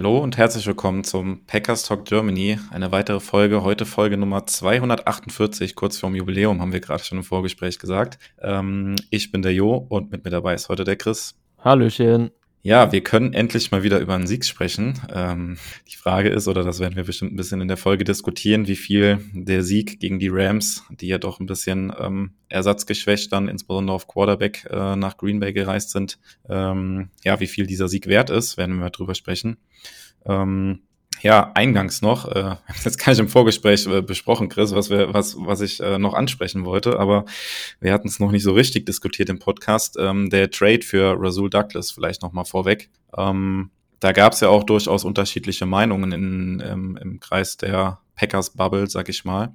Hallo und herzlich willkommen zum Packers Talk Germany. Eine weitere Folge, heute Folge Nummer 248, kurz vorm Jubiläum, haben wir gerade schon im Vorgespräch gesagt. Ähm, ich bin der Jo und mit mir dabei ist heute der Chris. Hallöchen. Ja, wir können endlich mal wieder über einen Sieg sprechen. Ähm, die Frage ist, oder das werden wir bestimmt ein bisschen in der Folge diskutieren, wie viel der Sieg gegen die Rams, die ja doch ein bisschen ähm, ersatzgeschwächt dann, insbesondere auf Quarterback, äh, nach Green Bay gereist sind, ähm, ja, wie viel dieser Sieg wert ist, werden wir mal drüber sprechen. Ähm, ja, eingangs noch, äh, jetzt gar nicht im Vorgespräch äh, besprochen, Chris, was wir, was, was ich äh, noch ansprechen wollte, aber wir hatten es noch nicht so richtig diskutiert im Podcast. Ähm, der Trade für Rasul Douglas vielleicht noch mal vorweg. Ähm, da gab es ja auch durchaus unterschiedliche Meinungen in, im, im Kreis der Packers Bubble, sag ich mal.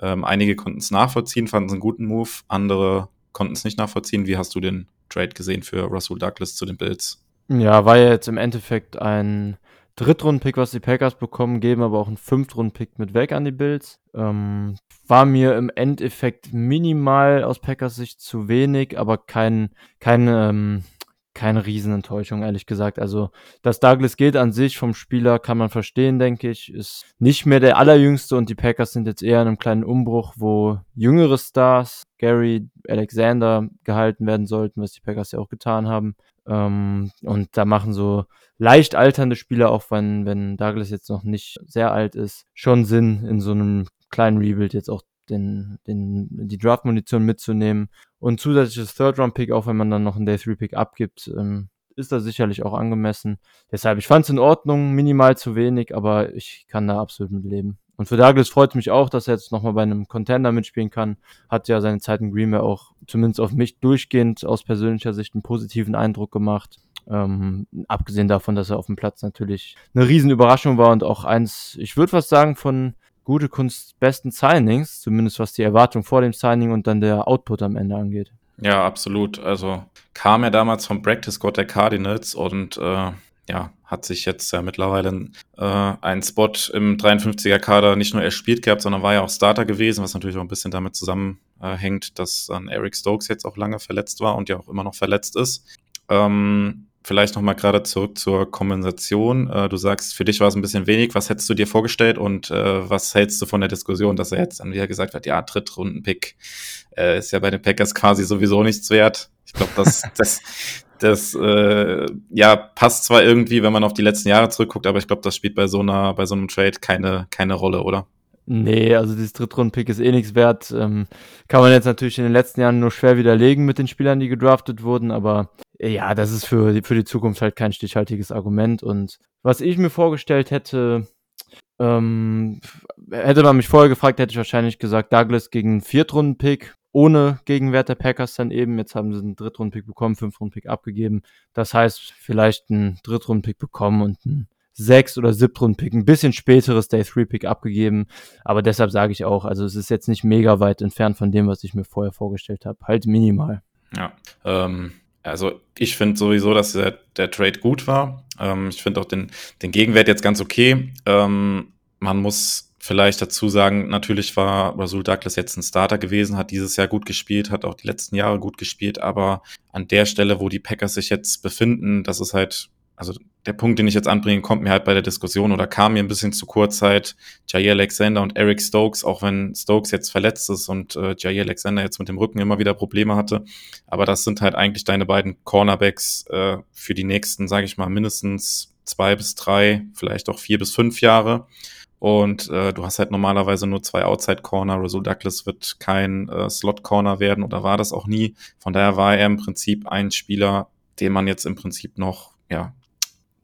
Ähm, einige konnten es nachvollziehen, fanden es einen guten Move, andere konnten es nicht nachvollziehen. Wie hast du den Trade gesehen für Rasul Douglas zu den Bills? Ja, war ja jetzt im Endeffekt ein Drittrunden-Pick, was die Packers bekommen, geben aber auch einen Fünftrunden-Pick mit weg an die Bills. Ähm, war mir im Endeffekt minimal aus Packers Sicht zu wenig, aber kein, kein, ähm, keine Riesenenttäuschung, ehrlich gesagt. Also, dass Douglas geht an sich vom Spieler kann man verstehen, denke ich. Ist nicht mehr der allerjüngste und die Packers sind jetzt eher in einem kleinen Umbruch, wo jüngere Stars, Gary, Alexander, gehalten werden sollten, was die Packers ja auch getan haben. Ähm, und da machen so leicht alternde Spieler, auch wenn, wenn Douglas jetzt noch nicht sehr alt ist, schon Sinn, in so einem kleinen Rebuild jetzt auch den, den, die Draft-Munition mitzunehmen. Und zusätzliches Third-Round-Pick, auch wenn man dann noch einen Day-3-Pick abgibt, ähm, ist da sicherlich auch angemessen. Deshalb, ich fand es in Ordnung, minimal zu wenig, aber ich kann da absolut mit leben. Und für Douglas freut es mich auch, dass er jetzt nochmal bei einem Contender mitspielen kann. Hat ja seine Zeit in Green Bay auch zumindest auf mich durchgehend aus persönlicher Sicht einen positiven Eindruck gemacht. Ähm, abgesehen davon, dass er auf dem Platz natürlich eine Riesenüberraschung war und auch eins, ich würde was sagen, von gute Kunst besten Signings, zumindest was die Erwartung vor dem Signing und dann der Output am Ende angeht. Ja, absolut. Also kam er damals vom Practice Squad der Cardinals und äh, ja, hat sich jetzt ja mittlerweile äh, einen Spot im 53er Kader nicht nur erspielt gehabt, sondern war ja auch Starter gewesen, was natürlich auch ein bisschen damit zusammenhängt, äh, dass dann Eric Stokes jetzt auch lange verletzt war und ja auch immer noch verletzt ist. Ähm, vielleicht nochmal gerade zurück zur Kompensation. Äh, du sagst, für dich war es ein bisschen wenig. Was hättest du dir vorgestellt und äh, was hältst du von der Diskussion, dass er jetzt dann wieder gesagt hat, ja, Drittrunden-Pick äh, ist ja bei den Packers quasi sowieso nichts wert. Ich glaube, das, das, das äh, ja passt zwar irgendwie, wenn man auf die letzten Jahre zurückguckt, aber ich glaube, das spielt bei so einer, bei so einem Trade keine, keine Rolle, oder? Nee, also dieses Drittrunden-Pick ist eh nichts wert. Ähm, kann man jetzt natürlich in den letzten Jahren nur schwer widerlegen mit den Spielern, die gedraftet wurden, aber ja, das ist für die, für die Zukunft halt kein stichhaltiges Argument. Und was ich mir vorgestellt hätte, ähm, hätte man mich vorher gefragt, hätte ich wahrscheinlich gesagt, Douglas gegen Viertrunden-Pick ohne Gegenwert der Packers dann eben. Jetzt haben sie einen Drittrunden-Pick bekommen, Fünftrunden-Pick abgegeben. Das heißt, vielleicht einen Drittrunden-Pick bekommen und einen Sechs- oder Siebtrunden-Pick, ein bisschen späteres Day-3-Pick abgegeben. Aber deshalb sage ich auch, also es ist jetzt nicht mega weit entfernt von dem, was ich mir vorher vorgestellt habe. Halt minimal. Ja, ähm, also ich finde sowieso, dass der, der Trade gut war. Ähm, ich finde auch den, den Gegenwert jetzt ganz okay. Ähm, man muss vielleicht dazu sagen, natürlich war Rasul Douglas jetzt ein Starter gewesen, hat dieses Jahr gut gespielt, hat auch die letzten Jahre gut gespielt, aber an der Stelle, wo die Packers sich jetzt befinden, das ist halt also der Punkt, den ich jetzt anbringe, kommt mir halt bei der Diskussion oder kam mir ein bisschen zu kurz halt Jair Alexander und Eric Stokes, auch wenn Stokes jetzt verletzt ist und äh, Jair Alexander jetzt mit dem Rücken immer wieder Probleme hatte. Aber das sind halt eigentlich deine beiden Cornerbacks äh, für die nächsten, sage ich mal, mindestens zwei bis drei, vielleicht auch vier bis fünf Jahre. Und äh, du hast halt normalerweise nur zwei Outside-Corner. Russell Douglas wird kein äh, Slot-Corner werden oder war das auch nie. Von daher war er im Prinzip ein Spieler, den man jetzt im Prinzip noch ja,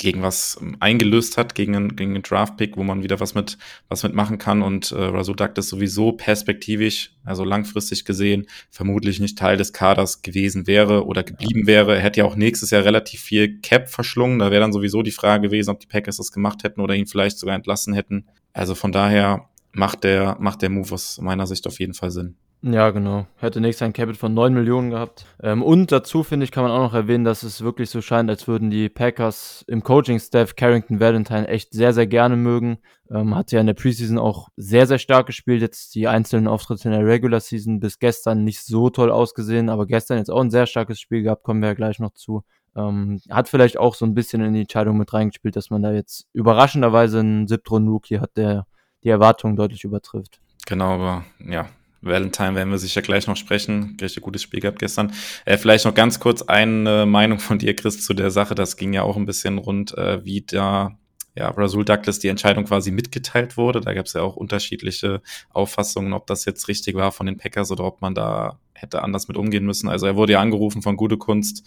gegen was ähm, eingelöst hat, gegen einen, gegen einen Draft-Pick, wo man wieder was mit, was mitmachen kann. Und äh, Rasul Douglas sowieso perspektivisch, also langfristig gesehen, vermutlich nicht Teil des Kaders gewesen wäre oder geblieben wäre. Er hätte ja auch nächstes Jahr relativ viel Cap verschlungen. Da wäre dann sowieso die Frage gewesen, ob die Packers das gemacht hätten oder ihn vielleicht sogar entlassen hätten. Also von daher macht der, macht der Move aus meiner Sicht auf jeden Fall Sinn. Ja, genau. Hätte nächstes ein Capit von 9 Millionen gehabt. Ähm, und dazu, finde ich, kann man auch noch erwähnen, dass es wirklich so scheint, als würden die Packers im Coaching-Staff Carrington Valentine echt sehr, sehr gerne mögen. Ähm, hat ja in der Preseason auch sehr, sehr stark gespielt. Jetzt die einzelnen Auftritte in der Regular Season bis gestern nicht so toll ausgesehen, aber gestern jetzt auch ein sehr starkes Spiel gehabt, kommen wir ja gleich noch zu. Ähm, hat vielleicht auch so ein bisschen in die Entscheidung mit reingespielt, dass man da jetzt überraschenderweise einen Siebtrunden-Rookie hat, der die Erwartungen deutlich übertrifft. Genau, aber ja, Valentine werden wir sicher gleich noch sprechen. Richtig gutes Spiel gehabt gestern. Äh, vielleicht noch ganz kurz eine Meinung von dir, Chris, zu der Sache. Das ging ja auch ein bisschen rund, äh, wie da ja, Rasul Douglas die Entscheidung quasi mitgeteilt wurde. Da gab es ja auch unterschiedliche Auffassungen, ob das jetzt richtig war von den Packers oder ob man da hätte anders mit umgehen müssen. Also er wurde ja angerufen von Gute Kunst.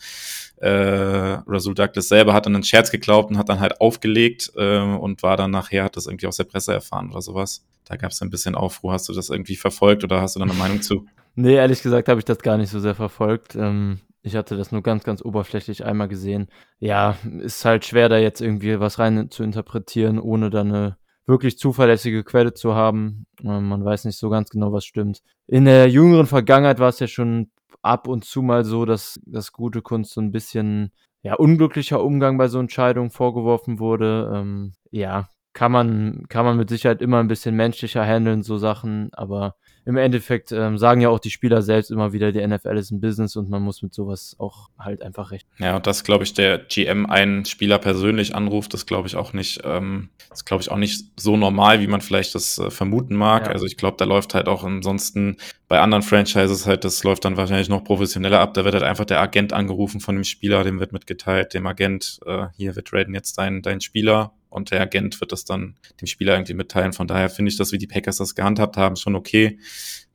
Äh, Rasul Douglas selber hat dann einen Scherz geglaubt und hat dann halt aufgelegt äh, und war dann nachher, hat das irgendwie aus der Presse erfahren oder sowas. Da gab es ein bisschen Aufruhr. Hast du das irgendwie verfolgt oder hast du da eine Meinung zu? Nee, ehrlich gesagt habe ich das gar nicht so sehr verfolgt. Ähm, ich hatte das nur ganz, ganz oberflächlich einmal gesehen. Ja, ist halt schwer, da jetzt irgendwie was rein zu interpretieren, ohne da eine wirklich zuverlässige Quelle zu haben. Ähm, man weiß nicht so ganz genau, was stimmt. In der jüngeren Vergangenheit war es ja schon ab und zu mal so, dass das gute Kunst so ein bisschen ja, unglücklicher Umgang bei so Entscheidungen vorgeworfen wurde. Ähm, ja, kann man, kann man mit Sicherheit immer ein bisschen menschlicher handeln, so Sachen, aber im Endeffekt ähm, sagen ja auch die Spieler selbst immer wieder, die NFL ist ein Business und man muss mit sowas auch halt einfach recht. Ja, und das glaube ich, der GM einen Spieler persönlich anruft, das glaube ich auch nicht, ähm, das glaube ich auch nicht so normal, wie man vielleicht das äh, vermuten mag. Ja. Also ich glaube, da läuft halt auch ansonsten bei anderen Franchises halt, das läuft dann wahrscheinlich noch professioneller ab. Da wird halt einfach der Agent angerufen von dem Spieler, dem wird mitgeteilt, dem Agent, äh, hier, wir traden jetzt deinen dein Spieler und der Agent wird das dann dem Spieler irgendwie mitteilen. Von daher finde ich das, wie die Packers das gehandhabt haben, schon okay.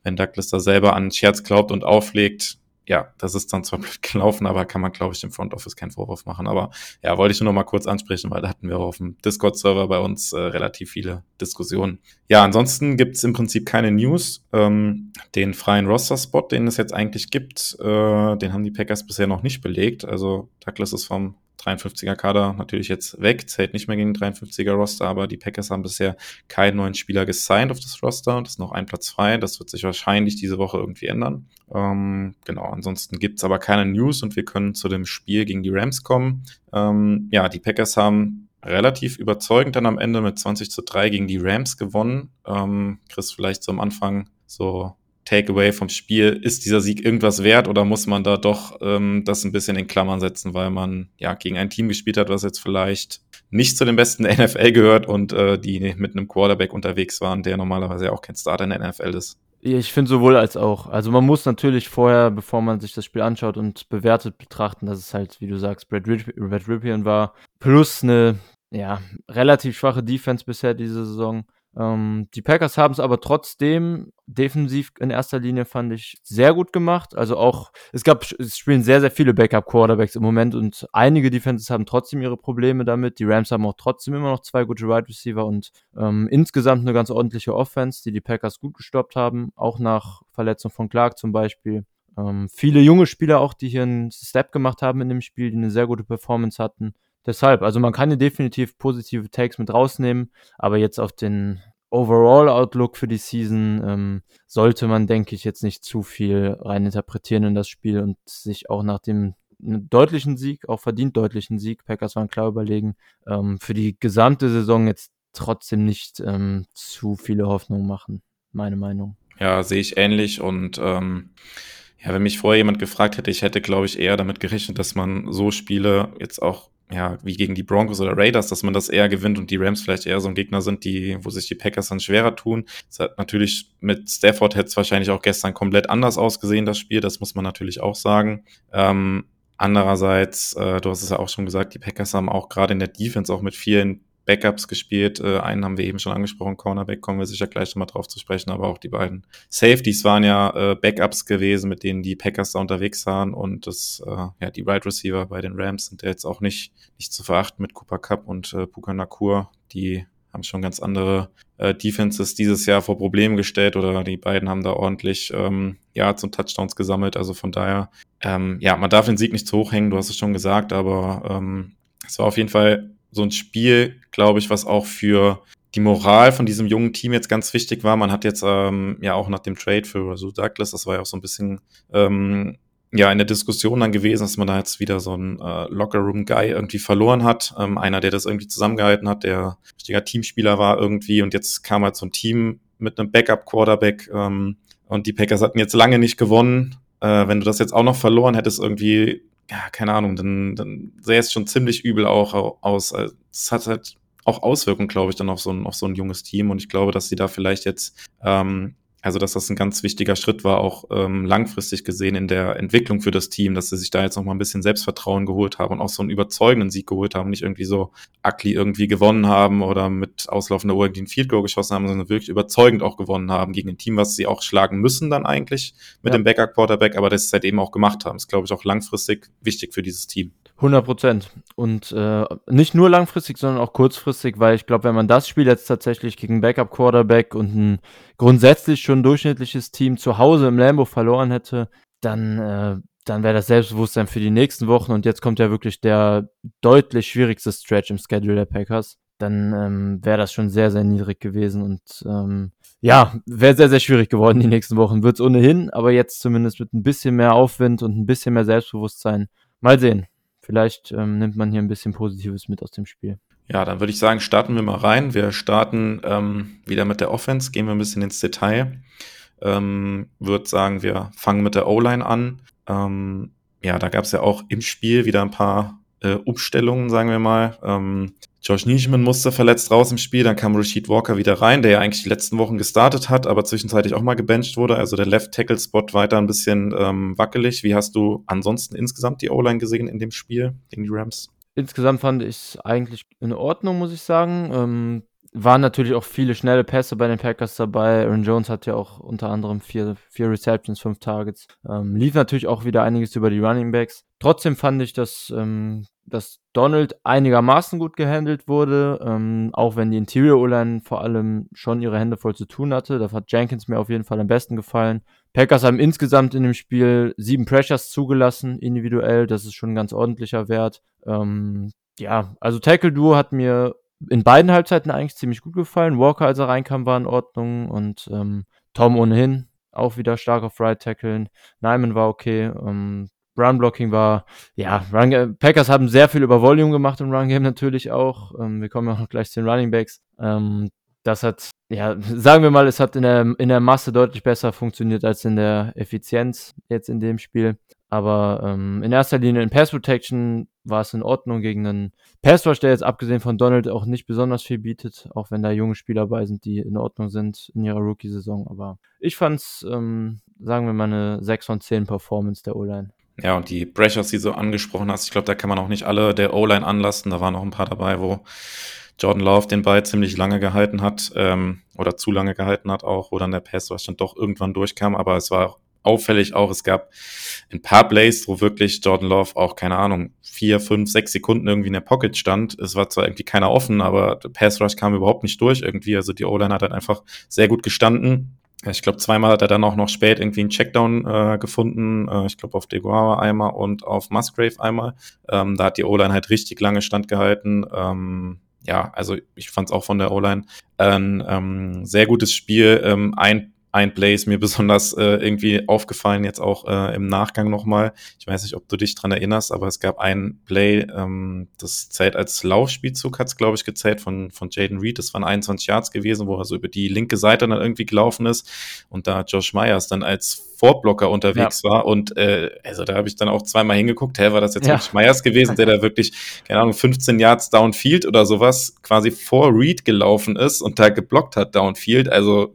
Wenn Douglas da selber an Scherz glaubt und auflegt, ja, das ist dann zwar blöd gelaufen, aber kann man, glaube ich, im Front Office keinen Vorwurf machen. Aber ja, wollte ich nur noch mal kurz ansprechen, weil da hatten wir auf dem Discord-Server bei uns äh, relativ viele Diskussionen. Ja, ansonsten gibt es im Prinzip keine News. Ähm, den freien Roster-Spot, den es jetzt eigentlich gibt, äh, den haben die Packers bisher noch nicht belegt. Also Douglas ist vom 53er Kader natürlich jetzt weg, zählt nicht mehr gegen 53er Roster, aber die Packers haben bisher keinen neuen Spieler gesigned auf das Roster und ist noch ein Platz frei. Das wird sich wahrscheinlich diese Woche irgendwie ändern. Ähm, genau, ansonsten gibt's aber keine News und wir können zu dem Spiel gegen die Rams kommen. Ähm, ja, die Packers haben relativ überzeugend dann am Ende mit 20 zu 3 gegen die Rams gewonnen. Ähm, Chris, vielleicht so am Anfang so Takeaway vom Spiel. Ist dieser Sieg irgendwas wert oder muss man da doch ähm, das ein bisschen in Klammern setzen, weil man ja gegen ein Team gespielt hat, was jetzt vielleicht nicht zu den besten der NFL gehört und äh, die mit einem Quarterback unterwegs waren, der normalerweise ja auch kein Starter in der NFL ist? Ich finde sowohl als auch. Also man muss natürlich vorher, bevor man sich das Spiel anschaut und bewertet, betrachten, dass es halt, wie du sagst, Brad, Rip Brad Ripien war, plus eine ja, relativ schwache Defense bisher diese Saison. Ähm, die Packers haben es aber trotzdem defensiv in erster Linie, fand ich, sehr gut gemacht. Also auch, es gab, es spielen sehr, sehr viele Backup-Quarterbacks im Moment und einige Defenses haben trotzdem ihre Probleme damit. Die Rams haben auch trotzdem immer noch zwei gute Wide right Receiver und ähm, insgesamt eine ganz ordentliche Offense, die die Packers gut gestoppt haben, auch nach Verletzung von Clark zum Beispiel. Ähm, viele junge Spieler auch, die hier einen Step gemacht haben in dem Spiel, die eine sehr gute Performance hatten. Deshalb, also man kann definitiv positive Takes mit rausnehmen, aber jetzt auf den Overall-Outlook für die Season ähm, sollte man, denke ich, jetzt nicht zu viel reininterpretieren in das Spiel und sich auch nach dem deutlichen Sieg, auch verdient deutlichen Sieg, Packers waren klar überlegen, ähm, für die gesamte Saison jetzt trotzdem nicht ähm, zu viele Hoffnungen machen, meine Meinung. Ja, sehe ich ähnlich und ähm, ja, wenn mich vorher jemand gefragt hätte, ich hätte, glaube ich, eher damit gerechnet, dass man so Spiele jetzt auch ja, wie gegen die Broncos oder Raiders, dass man das eher gewinnt und die Rams vielleicht eher so ein Gegner sind, die, wo sich die Packers dann schwerer tun. Das hat natürlich mit Stafford hätte es wahrscheinlich auch gestern komplett anders ausgesehen, das Spiel, das muss man natürlich auch sagen. Ähm, andererseits, äh, du hast es ja auch schon gesagt, die Packers haben auch gerade in der Defense auch mit vielen Backups gespielt. Äh, einen haben wir eben schon angesprochen, Cornerback, kommen wir sicher gleich nochmal drauf zu sprechen, aber auch die beiden Safeties waren ja äh, Backups gewesen, mit denen die Packers da unterwegs waren und das, äh, ja, die Wide right Receiver bei den Rams sind ja jetzt auch nicht, nicht zu verachten mit Cooper Cup und äh, Puka Nakur, die haben schon ganz andere äh, Defenses dieses Jahr vor Problemen gestellt oder die beiden haben da ordentlich ähm, ja zum Touchdowns gesammelt. Also von daher, ähm, ja, man darf den Sieg nicht zu hoch hängen, du hast es schon gesagt, aber ähm, es war auf jeden Fall so ein Spiel, glaube ich, was auch für die Moral von diesem jungen Team jetzt ganz wichtig war. Man hat jetzt ähm, ja auch nach dem Trade für Russell Douglas, das war ja auch so ein bisschen ähm, ja in der Diskussion dann gewesen, dass man da jetzt wieder so einen äh, Locker-Room-Guy irgendwie verloren hat. Ähm, einer, der das irgendwie zusammengehalten hat, der richtiger Teamspieler war irgendwie und jetzt kam halt so ein Team mit einem Backup-Quarterback ähm, und die Packers hatten jetzt lange nicht gewonnen. Äh, wenn du das jetzt auch noch verloren hättest, irgendwie, ja, keine Ahnung, dann, dann sähe es schon ziemlich übel auch aus. Also, es hat halt auch Auswirkungen, glaube ich, dann auf so, ein, auf so ein junges Team. Und ich glaube, dass sie da vielleicht jetzt, ähm, also dass das ein ganz wichtiger Schritt war, auch ähm, langfristig gesehen in der Entwicklung für das Team, dass sie sich da jetzt noch mal ein bisschen Selbstvertrauen geholt haben und auch so einen überzeugenden Sieg geholt haben, nicht irgendwie so ugly irgendwie gewonnen haben oder mit auslaufender Uhr irgendwie ein Field Goal geschossen haben, sondern wirklich überzeugend auch gewonnen haben gegen ein Team, was sie auch schlagen müssen dann eigentlich mit Ja. dem Backup Quarterback, aber das seitdem auch gemacht haben. ist, glaube ich, auch langfristig wichtig für dieses Team. 100 Prozent. Und äh, nicht nur langfristig, sondern auch kurzfristig, weil ich glaube, wenn man das Spiel jetzt tatsächlich gegen Backup-Quarterback und ein grundsätzlich schon durchschnittliches Team zu Hause im Lambo verloren hätte, dann, äh, dann wäre das Selbstbewusstsein für die nächsten Wochen und jetzt kommt ja wirklich der deutlich schwierigste Stretch im Schedule der Packers. Dann ähm, wäre das schon sehr, sehr niedrig gewesen und ähm, ja, wäre sehr, sehr schwierig geworden die nächsten Wochen. Wird's ohnehin, aber jetzt zumindest mit ein bisschen mehr Aufwind und ein bisschen mehr Selbstbewusstsein. Mal sehen. Vielleicht ähm, nimmt man hier ein bisschen Positives mit aus dem Spiel. Ja, dann würde ich sagen, starten wir mal rein. Wir starten ähm, wieder mit der Offense, gehen wir ein bisschen ins Detail. Ähm, würde sagen, wir fangen mit der O-Line an. Ähm, ja, da gab es ja auch im Spiel wieder ein paar äh, Umstellungen, sagen wir mal. Josh Nischman musste verletzt raus im Spiel, dann kam Rashid Walker wieder rein, der ja eigentlich die letzten Wochen gestartet hat, aber zwischenzeitlich auch mal gebencht wurde. Also der Left Tackle Spot weiter ein bisschen ähm, wackelig. Wie hast du ansonsten insgesamt die O-Line gesehen in dem Spiel gegen die Rams? Insgesamt fand ich es eigentlich in Ordnung, muss ich sagen. Ähm, waren natürlich auch viele schnelle Pässe bei den Packers dabei. Aaron Jones hat ja auch unter anderem vier, vier Receptions, fünf Targets. Ähm, lief natürlich auch wieder einiges über die Running Backs. Trotzdem fand ich, dass, ähm, dass Donald einigermaßen gut gehandelt wurde, ähm, auch wenn die Interior O-Line vor allem schon ihre Hände voll zu tun hatte. Da hat Jenkins mir auf jeden Fall am besten gefallen. Packers haben insgesamt in dem Spiel sieben Pressures zugelassen, individuell. Das ist schon ein ganz ordentlicher Wert. Ähm, ja, also Tackle Duo hat mir in beiden Halbzeiten eigentlich ziemlich gut gefallen. Walker, als er reinkam, war in Ordnung und ähm, Tom ohnehin auch wieder stark auf Right Tackeln. Nyman war okay. Ähm, Run Blocking war, ja, Run, Packers haben sehr viel über Volume gemacht im Run Game natürlich auch. Ähm, wir kommen ja auch gleich zu den Running Backs. Ähm, das hat, ja, sagen wir mal, es hat in der, in der Masse deutlich besser funktioniert als in der Effizienz jetzt in dem Spiel. Aber ähm, in erster Linie in Pass Protection war es in Ordnung gegen einen Pass Rush, der jetzt abgesehen von Donald auch nicht besonders viel bietet, auch wenn da junge Spieler dabei sind, die in Ordnung sind in ihrer Rookie-Saison. Aber ich fand's, ähm, sagen wir mal, eine 6 von 10 Performance der O-Line. Ja, und die Pressures, die du angesprochen hast, ich glaube, da kann man auch nicht alle der O-Line anlasten. Da waren noch ein paar dabei, wo Jordan Love den Ball ziemlich lange gehalten hat ähm, oder zu lange gehalten hat auch, wo dann der Pass dann doch irgendwann durchkam. Aber es war auffällig auch, es gab ein paar Plays, wo wirklich Jordan Love auch, keine Ahnung, vier, fünf, sechs Sekunden irgendwie in der Pocket stand. Es war zwar irgendwie keiner offen, aber der Pass Rush kam überhaupt nicht durch irgendwie. Also die O-Line hat halt einfach sehr gut gestanden. Ich glaube, zweimal hat er dann auch noch spät irgendwie einen Checkdown äh, gefunden. Äh, ich glaube, auf Deguara einmal und auf Musgrave einmal. Ähm, da hat die O-Line halt richtig lange standgehalten. Ähm, ja, also ich fand es auch von der O-Line ein ähm, sehr gutes Spiel. Ähm, ein ein Play ist mir besonders äh, irgendwie aufgefallen, jetzt auch äh, im Nachgang nochmal. Ich weiß nicht, ob du dich dran erinnerst, aber es gab ein Play, ähm, das zählt als Laufspielzug, hat es, glaube ich, gezählt von, von Jaden Reed. Das waren 21 Yards gewesen, wo er so über die linke Seite dann irgendwie gelaufen ist und da Josh Myers dann als Vorblocker unterwegs ja. war. Und äh, also da habe ich dann auch zweimal hingeguckt, hä, war das jetzt ja. wirklich Myers gewesen, der da wirklich, keine Ahnung, 15 Yards downfield oder sowas quasi vor Reed gelaufen ist und da geblockt hat downfield. Also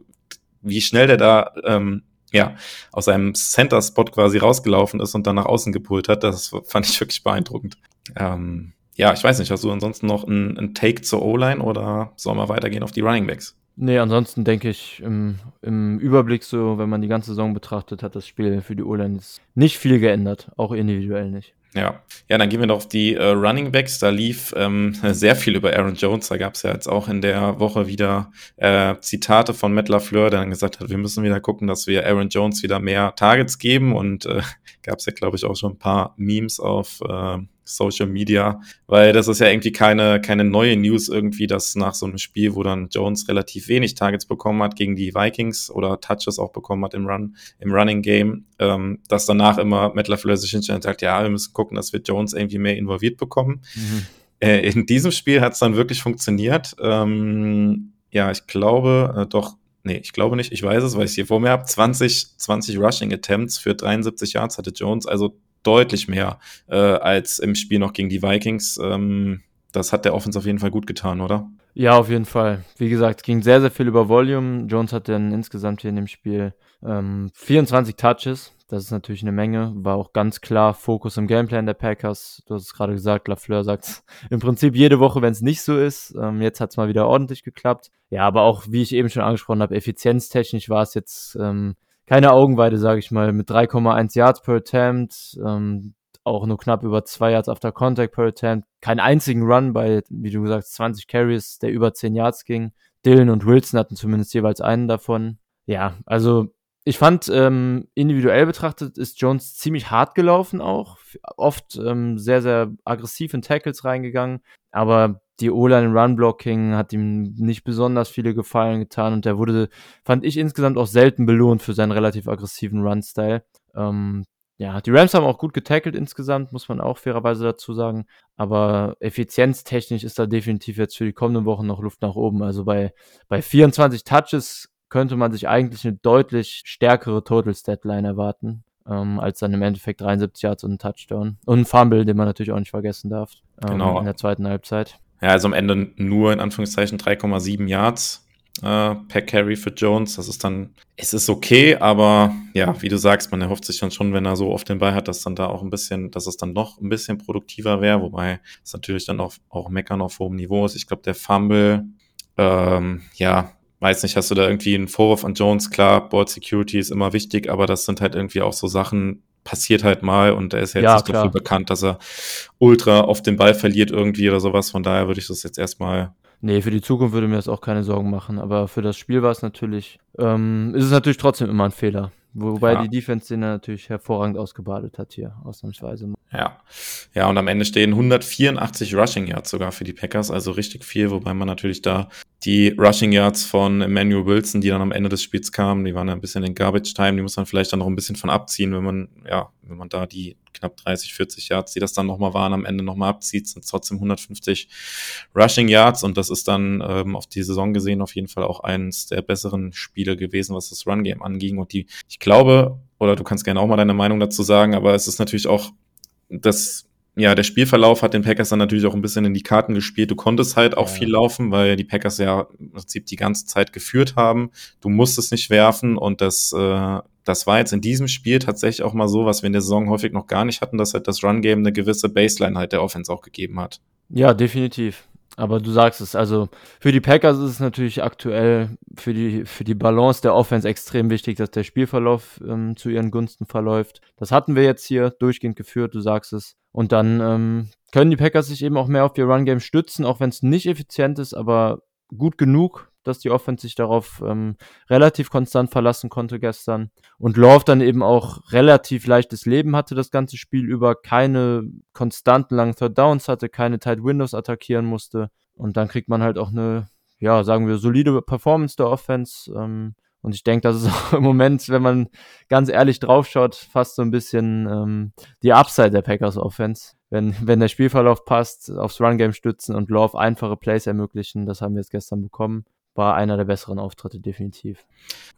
wie schnell der da ähm, ja aus seinem Center-Spot quasi rausgelaufen ist und dann nach außen gepult hat, das fand ich wirklich beeindruckend. Ähm, ja, ich weiß nicht, hast du ansonsten noch einen, Take zur O-Line oder sollen wir weitergehen auf die Running Backs? Nee, ansonsten denke ich, im, im Überblick so, wenn man die ganze Saison betrachtet, hat das Spiel für die O-Line nicht viel geändert, auch individuell nicht. Ja, ja, dann gehen wir noch auf die äh, Running Backs. Da lief ähm, sehr viel über Aaron Jones. Da gab es ja jetzt auch in der Woche wieder äh, Zitate von Matt LaFleur, der dann gesagt hat, wir müssen wieder gucken, dass wir Aaron Jones wieder mehr Targets geben. Und äh, gab es ja, glaube ich, auch schon ein paar Memes auf, äh, Social Media, weil das ist ja irgendwie keine, keine neue News irgendwie, dass nach so einem Spiel, wo dann Jones relativ wenig Targets bekommen hat gegen die Vikings oder Touches auch bekommen hat im Run, im Running Game, ähm, dass danach immer Matt LaFleur sich hinstellt und sagt, ja, wir müssen gucken, dass wir Jones irgendwie mehr involviert bekommen. Mhm. Äh, in diesem Spiel hat es dann wirklich funktioniert. Ähm, ja, ich glaube, äh, doch, nee, ich glaube nicht, ich weiß es, weil ich es hier vor mir habe. 20, 20 Rushing Attempts für 73 Yards hatte Jones, also deutlich mehr äh, als im Spiel noch gegen die Vikings. Ähm, das hat der Offense auf jeden Fall gut getan, oder? Ja, auf jeden Fall. Wie gesagt, ging sehr, sehr viel über Volume. Jones hatte dann insgesamt hier in dem Spiel ähm, 24 Touches. Das ist natürlich eine Menge. War auch ganz klar Fokus im Gameplan der Packers. Du hast es gerade gesagt, Lafleur sagt im Prinzip jede Woche, wenn es nicht so ist. Ähm, jetzt hat es mal wieder ordentlich geklappt. Ja, aber auch, wie ich eben schon angesprochen habe, effizienztechnisch war es jetzt ähm, keine Augenweide, sage ich mal, mit 3,1 Yards per Attempt, ähm, auch nur knapp über 2 Yards after Contact per Attempt, keinen einzigen Run bei, wie du gesagt 20 Carries, der über 10 Yards ging. Dylan und Wilson hatten zumindest jeweils einen davon. Ja, also ich fand, ähm, individuell betrachtet ist Jones ziemlich hart gelaufen auch. Oft ähm, sehr, sehr aggressiv in Tackles reingegangen. Aber die O-Line Run-Blocking hat ihm nicht besonders viele Gefallen getan und der wurde, fand ich insgesamt auch selten belohnt für seinen relativ aggressiven Run-Style. Ähm, ja, die Rams haben auch gut getackelt insgesamt, muss man auch fairerweise dazu sagen. Aber effizienztechnisch ist da definitiv jetzt für die kommenden Wochen noch Luft nach oben. Also bei, bei 24 Touches könnte man sich eigentlich eine deutlich stärkere Total Statline erwarten, ähm, als dann im Endeffekt 73 Yards und ein Touchdown. Und ein Fumble, den man natürlich auch nicht vergessen darf. Ähm, genau. In der zweiten Halbzeit. Ja, also am Ende nur in Anführungszeichen 3,7 Yards äh, per Carry für Jones. Das ist dann, es ist okay, aber ja, wie du sagst, man erhofft sich dann schon, wenn er so oft den Ball hat, dass dann da auch ein bisschen, dass es dann noch ein bisschen produktiver wäre, wobei es natürlich dann auch, auch meckern auf hohem Niveau ist. Ich glaube, der Fumble, ähm, ja, weiß nicht, hast du da irgendwie einen Vorwurf an Jones? Klar, Board Security ist immer wichtig, aber das sind halt irgendwie auch so Sachen, passiert halt mal und er ist jetzt ja, nicht dafür bekannt, dass er ultra auf den Ball verliert irgendwie oder sowas. Von daher würde ich das jetzt erstmal. Nee, für die Zukunft würde mir das auch keine Sorgen machen, aber für das Spiel war es natürlich, ähm, ist es natürlich trotzdem immer ein Fehler. Wobei ja. die Defense den natürlich hervorragend ausgebadet hat hier, ausnahmsweise. Ja. Ja, und am Ende stehen 184 Rushing Yards sogar für die Packers, also richtig viel, wobei man natürlich da die Rushing Yards von Emmanuel Wilson, die dann am Ende des Spiels kamen, die waren ein bisschen in Garbage Time, die muss man vielleicht dann noch ein bisschen von abziehen, wenn man, ja, wenn man da die knapp 30, 40 Yards, die das dann nochmal waren, am Ende nochmal abzieht, sind trotzdem 150 Rushing Yards und das ist dann ähm, auf die Saison gesehen auf jeden Fall auch eines der besseren Spiele gewesen, was das Run Game anging und die, ich glaube, oder du kannst gerne auch mal deine Meinung dazu sagen, aber es ist natürlich auch das ja, der Spielverlauf hat den Packers dann natürlich auch ein bisschen in die Karten gespielt. Du konntest halt auch ja. viel laufen, weil die Packers ja im Prinzip die ganze Zeit geführt haben. Du musstest nicht werfen und das, äh, das war jetzt in diesem Spiel tatsächlich auch mal so, was wir in der Saison häufig noch gar nicht hatten, dass halt das Run-Game eine gewisse Baseline halt der Offense auch gegeben hat. Ja, definitiv. Aber du sagst es, also für die Packers ist es natürlich aktuell für die, für die Balance der Offense extrem wichtig, dass der Spielverlauf ähm, zu ihren Gunsten verläuft. Das hatten wir jetzt hier durchgehend geführt, du sagst es. Und dann ähm, können die Packers sich eben auch mehr auf ihr Run-Game stützen, auch wenn es nicht effizient ist, aber gut genug, dass die Offense sich darauf ähm, relativ konstant verlassen konnte gestern. Und Love dann eben auch relativ leichtes Leben hatte das ganze Spiel über, keine konstanten langen Third Downs hatte, keine Tight Windows attackieren musste. Und dann kriegt man halt auch eine, ja, sagen wir, solide Performance der Offense. Ähm, und ich denke, das ist auch im Moment, wenn man ganz ehrlich draufschaut, fast so ein bisschen ähm, die Upside der Packers Offense. Wenn, wenn der Spielverlauf passt, aufs Run-Game stützen und Love einfache Plays ermöglichen, das haben wir jetzt gestern bekommen war einer der besseren Auftritte, definitiv.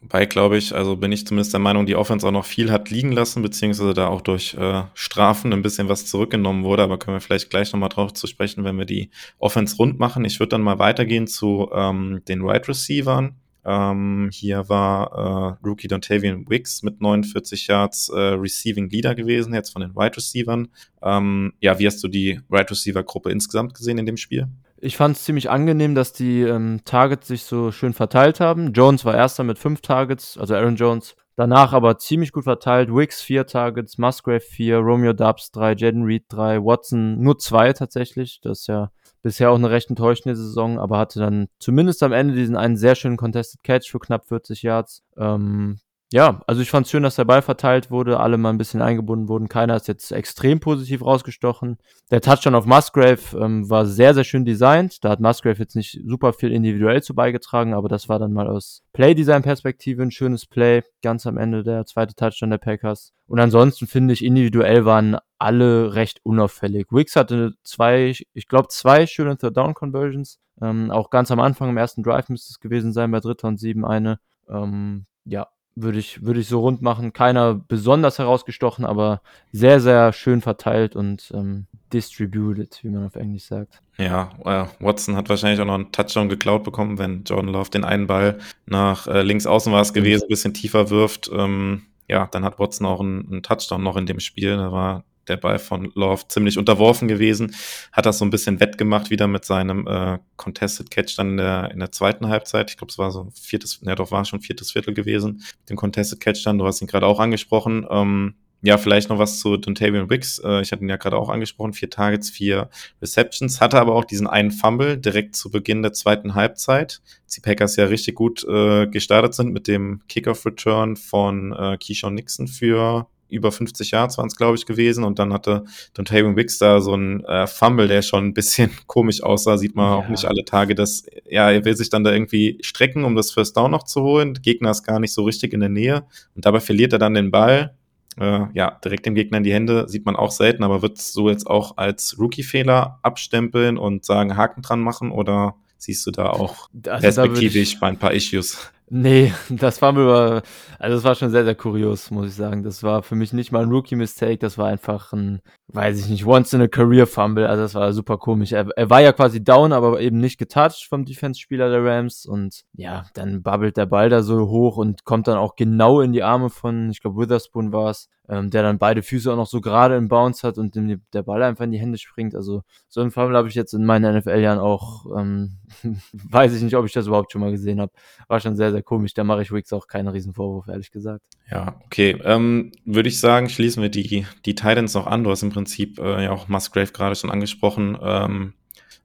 Wobei, glaube ich, also bin ich zumindest der Meinung, die Offense auch noch viel hat liegen lassen, beziehungsweise da auch durch äh, Strafen ein bisschen was zurückgenommen wurde, aber können wir vielleicht gleich nochmal drauf zu sprechen, wenn wir die Offense rund machen. Ich würde dann mal weitergehen zu ähm, den Wide Receivern. Ähm, hier war äh, Rookie Dontavian Wicks mit 49 Yards äh, Receiving Leader gewesen, jetzt von den Wide Receivern. Ähm, ja, wie hast du die Wide Receiver Gruppe insgesamt gesehen in dem Spiel? Ich fand es ziemlich angenehm, dass die ähm, Targets sich so schön verteilt haben. Jones war erster mit fünf Targets, also Aaron Jones. Danach aber ziemlich gut verteilt. Wicks vier Targets, Musgrave vier, Romeo Dubs drei, Jaden Reed drei, Watson nur zwei tatsächlich. Das ist ja bisher auch eine recht enttäuschende Saison, aber hatte dann zumindest am Ende diesen einen sehr schönen Contested Catch für knapp 40 Yards. Ähm, ja, also ich fand es schön, dass der Ball verteilt wurde, alle mal ein bisschen eingebunden wurden. Keiner ist jetzt extrem positiv rausgestochen. Der Touchdown auf Musgrave ähm, war sehr, sehr schön designt. Da hat Musgrave jetzt nicht super viel individuell zu beigetragen, aber das war dann mal aus Play-Design-Perspektive ein schönes Play. Ganz am Ende der zweite Touchdown der Packers. Und ansonsten finde ich, individuell waren alle recht unauffällig. Wicks hatte zwei, ich glaube, zwei schöne Third-Down-Conversions. Ähm, auch ganz am Anfang im ersten Drive müsste es gewesen sein, bei Dritter und Sieben eine. Ähm, ja, würde ich, würde ich so rund machen. Keiner besonders herausgestochen, aber sehr, sehr schön verteilt und ähm, distributed, wie man auf Englisch sagt. Ja, äh, Watson hat wahrscheinlich auch noch einen Touchdown geklaut bekommen, wenn Jordan Love den einen Ball nach äh, links außen war es gewesen, ein bisschen tiefer wirft. Ähm, ja, dann hat Watson auch einen, einen Touchdown noch in dem Spiel. Da war der Ball von Love ziemlich unterworfen gewesen, hat das so ein bisschen wettgemacht wieder mit seinem äh, Contested Catch dann in der, in der zweiten Halbzeit. Ich glaube, es war so viertes, ja doch, war schon viertes Viertel gewesen, den Contested Catch dann, du hast ihn gerade auch angesprochen. Ähm, ja, vielleicht noch was zu Dontavian Wicks. Äh, ich hatte ihn ja gerade auch angesprochen. Vier Targets, vier Receptions. Hatte aber auch diesen einen Fumble direkt zu Beginn der zweiten Halbzeit. Die Packers ja richtig gut äh, gestartet sind mit dem Kickoff-Return von äh, Keyshawn Nixon für über 50 Yards waren es, glaube ich, gewesen. Und dann hatte Dontavian Wicks da so ein äh, Fumble, der schon ein bisschen komisch aussah. Sieht man ja. auch nicht alle Tage, dass, ja, er will sich dann da irgendwie strecken, um das First Down noch zu holen. Der Gegner ist gar nicht so richtig in der Nähe. Und dabei verliert er dann den Ball. Äh, ja, direkt dem Gegner in die Hände sieht man auch selten, aber wird so jetzt auch als Rookie-Fehler abstempeln und sagen, Haken dran machen oder siehst du da auch also perspektivisch da bei ein paar Issues? Nee, das war mir, also das war schon sehr, sehr kurios, muss ich sagen. Das war für mich nicht mal ein Rookie-Mistake, das war einfach ein, weiß ich nicht, Once-in-a-Career-Fumble, also das war super komisch. Er, er war ja quasi down, aber eben nicht getouched vom Defense-Spieler der Rams und ja, dann babbelt der Ball da so hoch und kommt dann auch genau in die Arme von, ich glaube, Witherspoon war es, ähm, der dann beide Füße auch noch so gerade im Bounce hat und dem der Ball einfach in die Hände springt. Also so einen Fumble habe ich jetzt in meinen NFL-Jahren auch, ähm, weiß ich nicht, ob ich das überhaupt schon mal gesehen habe. War schon sehr, sehr komisch. Da mache ich Wicks auch keinen Riesenvorwurf, ehrlich gesagt. Ja, okay. Ähm, Würde ich sagen, schließen wir die, die Titans noch an. Du hast im Prinzip äh, ja auch Musgrave gerade schon angesprochen. Ähm,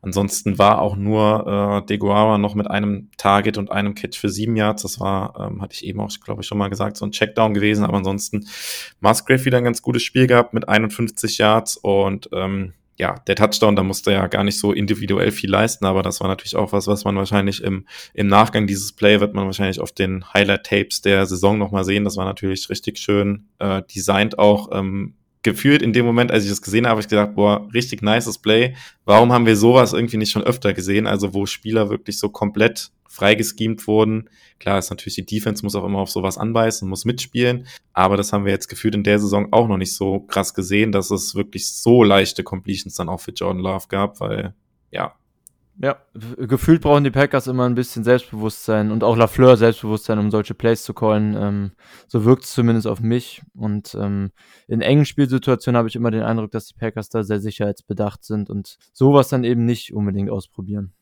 Ansonsten war auch nur äh, Deguara noch mit einem Target und einem Catch für sieben Yards. Das war, ähm, hatte ich eben auch, glaube ich, schon mal gesagt, so ein Checkdown gewesen. Aber ansonsten Musgrave wieder ein ganz gutes Spiel gehabt mit 51 Yards und ähm, ja, der Touchdown, da musste er ja gar nicht so individuell viel leisten, aber das war natürlich auch was, was man wahrscheinlich im, im Nachgang dieses Play wird man wahrscheinlich auf den Highlight-Tapes der Saison nochmal sehen. Das war natürlich richtig schön äh, designt auch. Ähm, gefühlt in dem Moment, als ich das gesehen habe, habe ich gedacht, boah, richtig nices Play. Warum haben wir sowas irgendwie nicht schon öfter gesehen? Also wo Spieler wirklich so komplett freigeschemt wurden. Klar ist natürlich die Defense muss auch immer auf sowas anbeißen, muss mitspielen. Aber das haben wir jetzt gefühlt in der Saison auch noch nicht so krass gesehen, dass es wirklich so leichte Completions dann auch für Jordan Love gab, weil ja, ja, gefühlt brauchen die Packers immer ein bisschen Selbstbewusstsein und auch Lafleur Selbstbewusstsein, um solche Plays zu callen. Ähm, so wirkt es zumindest auf mich. Und ähm, in engen Spielsituationen habe ich immer den Eindruck, dass die Packers da sehr sicherheitsbedacht sind und sowas dann eben nicht unbedingt ausprobieren.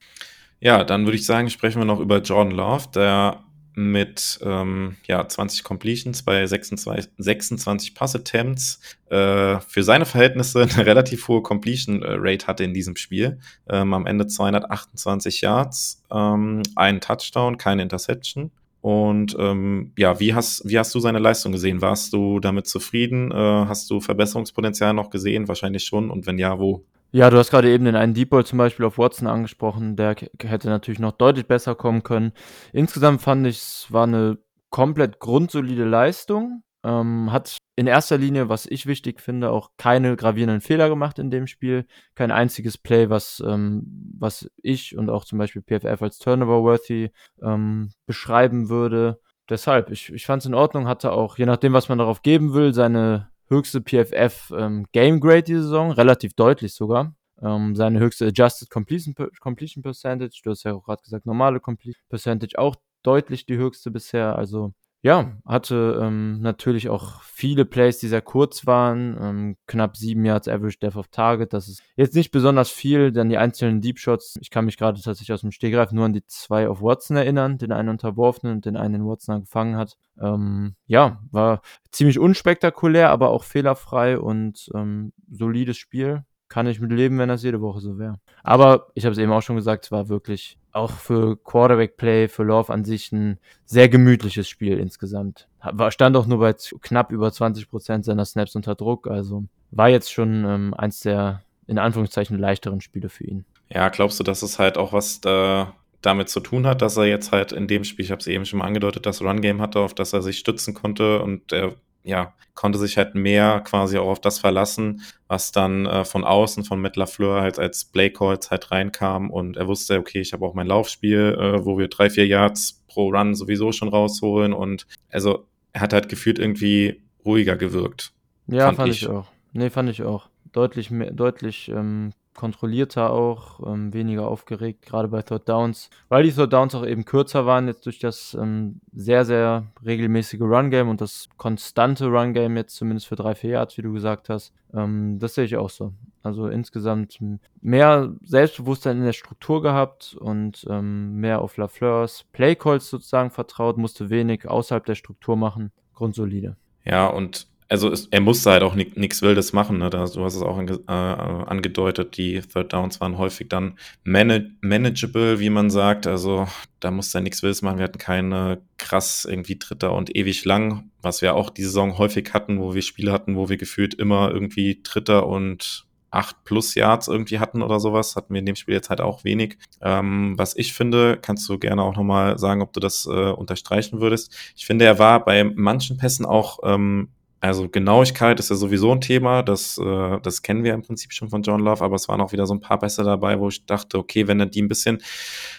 Ja, dann würde ich sagen, sprechen wir noch über Jordan Love, der mit ähm, ja, 20 Completions bei 26, 26 Pass-Attempts äh, für seine Verhältnisse eine relativ hohe Completion-Rate hatte in diesem Spiel. Ähm, am Ende 228 Yards, ähm, ein Touchdown, keine Interception. Und ähm, ja, wie hast, wie hast du seine Leistung gesehen? Warst du damit zufrieden? Äh, hast du Verbesserungspotenzial noch gesehen? Wahrscheinlich schon. Und wenn ja, wo? Ja, du hast gerade eben den einen Deep Ball zum Beispiel auf Watson angesprochen. Der hätte natürlich noch deutlich besser kommen können. Insgesamt fand ich, es war eine komplett grundsolide Leistung. Ähm, hat in erster Linie, was ich wichtig finde, auch keine gravierenden Fehler gemacht in dem Spiel. Kein einziges Play, was, ähm, was ich und auch zum Beispiel PFF als Turnover-worthy ähm, beschreiben würde. Deshalb, ich, ich fand es in Ordnung, hatte auch, je nachdem, was man darauf geben will, seine höchste PFF ähm, Game Grade diese Saison, relativ deutlich sogar. Ähm, seine höchste Adjusted Completion, Completion Percentage, du hast ja auch gerade gesagt, normale Completion Percentage auch deutlich die höchste bisher. Also ja, hatte ähm, natürlich auch viele Plays, die sehr kurz waren. Ähm, knapp sieben Yards Average Depth of Target. Das ist jetzt nicht besonders viel, denn die einzelnen Deep Shots, ich kann mich gerade tatsächlich aus dem Stehgreif nur an die zwei auf Watson erinnern, den einen unterworfenen und den einen, den Watson gefangen hat. Ähm, ja, war ziemlich unspektakulär, aber auch fehlerfrei und ähm, solides Spiel. Kann ich mit leben, wenn das jede Woche so wäre. Aber ich habe es eben auch schon gesagt, es war wirklich auch für Quarterback-Play, für Love an sich ein sehr gemütliches Spiel insgesamt. Stand auch nur bei knapp über 20 Prozent seiner Snaps unter Druck, also war jetzt schon ähm, eins der in Anführungszeichen leichteren Spiele für ihn. Ja, glaubst du, dass es halt auch was da damit zu tun hat, dass er jetzt halt in dem Spiel, ich habe es eben schon mal angedeutet, das Run-Game hatte, auf das er sich stützen konnte und er ja, konnte sich halt mehr quasi auch auf das verlassen, was dann äh, von außen von Matt LaFleur halt als Play Calls halt reinkam und er wusste, okay, ich habe auch mein Laufspiel, äh, wo wir drei, vier Yards pro Run sowieso schon rausholen und also er hat halt gefühlt irgendwie ruhiger gewirkt. Ja, fand, fand ich. ich. auch. Nee, fand ich auch. Deutlich mehr, deutlich ähm, kontrollierter auch, ähm, weniger aufgeregt, gerade bei Third Downs, weil die Third Downs auch eben kürzer waren, jetzt durch das ähm, sehr, sehr regelmäßige Run-Game und das konstante Run-Game jetzt zumindest für drei, vier Yards, wie du gesagt hast. Ähm, das sehe ich auch so. Also insgesamt mehr Selbstbewusstsein in der Struktur gehabt und ähm, mehr auf Lafleurs Playcalls sozusagen vertraut, musste wenig außerhalb der Struktur machen. Grundsolide. Ja, und also es, er musste halt auch nichts Wildes machen. Ne? Da, du hast es auch ange, äh, angedeutet, die Third Downs waren häufig dann manage manageable, wie man sagt. Also da musste er nichts Wildes machen. Wir hatten keine krass irgendwie Dritter und ewig lang, was wir auch die Saison häufig hatten, wo wir Spiele hatten, wo wir gefühlt immer irgendwie Dritter und acht plus Yards irgendwie hatten oder sowas. Hatten wir in dem Spiel jetzt halt auch wenig. Ähm, was ich finde, kannst du gerne auch nochmal sagen, ob du das äh, unterstreichen würdest. Ich finde, er war bei manchen Pässen auch ähm, also Genauigkeit ist ja sowieso ein Thema, das, äh, das kennen wir im Prinzip schon von John Love, aber es waren auch wieder so ein paar Pässe dabei, wo ich dachte, okay, wenn er die ein bisschen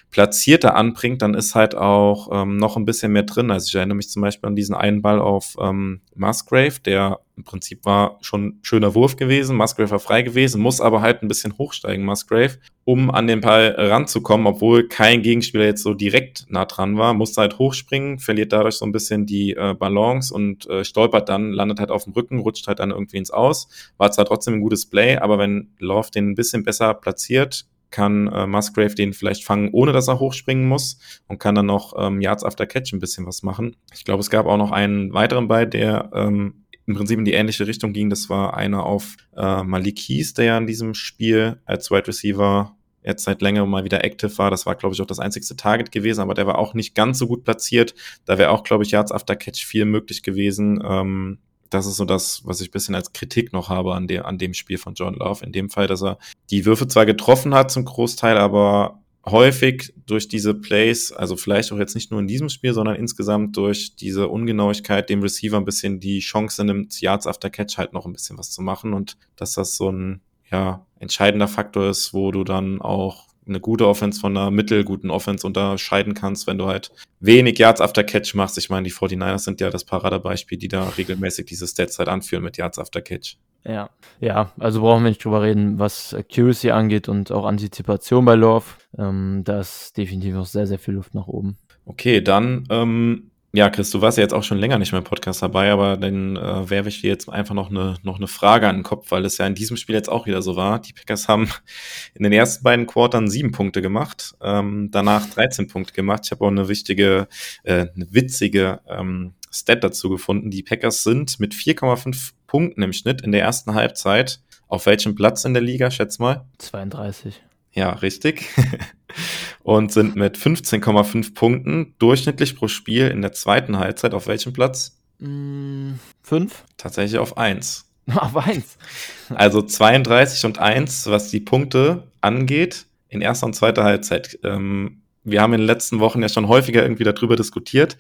platzierter anbringt, dann ist halt auch ähm, noch ein bisschen mehr drin. Also ich erinnere mich zum Beispiel an diesen einen Ball auf ähm, Musgrave, der im Prinzip war schon schöner Wurf gewesen. Musgrave war frei gewesen, muss aber halt ein bisschen hochsteigen, Musgrave, um an den Ball ranzukommen, obwohl kein Gegenspieler jetzt so direkt nah dran war. Musste halt hochspringen, verliert dadurch so ein bisschen die äh, Balance und äh, stolpert dann, landet halt auf dem Rücken, rutscht halt dann irgendwie ins Aus. War zwar trotzdem ein gutes Play, aber wenn Love den ein bisschen besser platziert, kann äh, Musgrave den vielleicht fangen, ohne dass er hochspringen muss und kann dann noch ähm, Yards after Catch ein bisschen was machen. Ich glaube, es gab auch noch einen weiteren bei, der ähm, im Prinzip in die ähnliche Richtung ging. Das war einer auf äh, Malik Keys, der ja in diesem Spiel als Wide Receiver jetzt seit längerem mal wieder active war. Das war, glaube ich, auch das einzigste Target gewesen, aber der war auch nicht ganz so gut platziert. Da wäre auch, glaube ich, Yards after Catch viel möglich gewesen. Ähm, das ist so das, was ich bisschen als Kritik noch habe an, der, an dem Spiel von John Love. In dem Fall, dass er die Würfe zwar getroffen hat zum Großteil, aber häufig durch diese Plays, also vielleicht auch jetzt nicht nur in diesem Spiel, sondern insgesamt durch diese Ungenauigkeit dem Receiver ein bisschen die Chance nimmt, Yards after Catch halt noch ein bisschen was zu machen und dass das so ein ja, entscheidender Faktor ist, wo du dann auch eine gute Offense von einer mittelguten Offense unterscheiden kannst, wenn du halt wenig Yards after Catch machst. Ich meine, die 49ers sind ja das Paradebeispiel, die da regelmäßig diese Stats halt anführen mit Yards after Catch. Ja, ja, also brauchen wir nicht drüber reden, was Accuracy angeht und auch Antizipation bei Love. Ähm, da ist definitiv noch sehr, sehr viel Luft nach oben. Okay, dann ähm, ja, Chris, du warst ja jetzt auch schon länger nicht mehr im Podcast dabei, aber dann äh, werfe ich dir jetzt einfach noch eine, noch eine Frage an den Kopf, weil es ja in diesem Spiel jetzt auch wieder so war. Die Packers haben in den ersten beiden Quartern sieben Punkte gemacht, ähm, danach 13 Punkte gemacht. Ich habe auch eine wichtige, äh, eine witzige ähm, Stat dazu gefunden. Die Packers sind mit 4,5 Punkten im Schnitt in der ersten Halbzeit auf welchem Platz in der Liga, schätz mal? 32. Ja, richtig. und sind mit 15,5 Punkten durchschnittlich pro Spiel in der zweiten Halbzeit auf welchem Platz? Mm, fünf? Tatsächlich auf eins. Auf eins. Also 32 und eins, was die Punkte angeht, in erster und zweiter Halbzeit. Ähm, wir haben in den letzten Wochen ja schon häufiger irgendwie darüber diskutiert.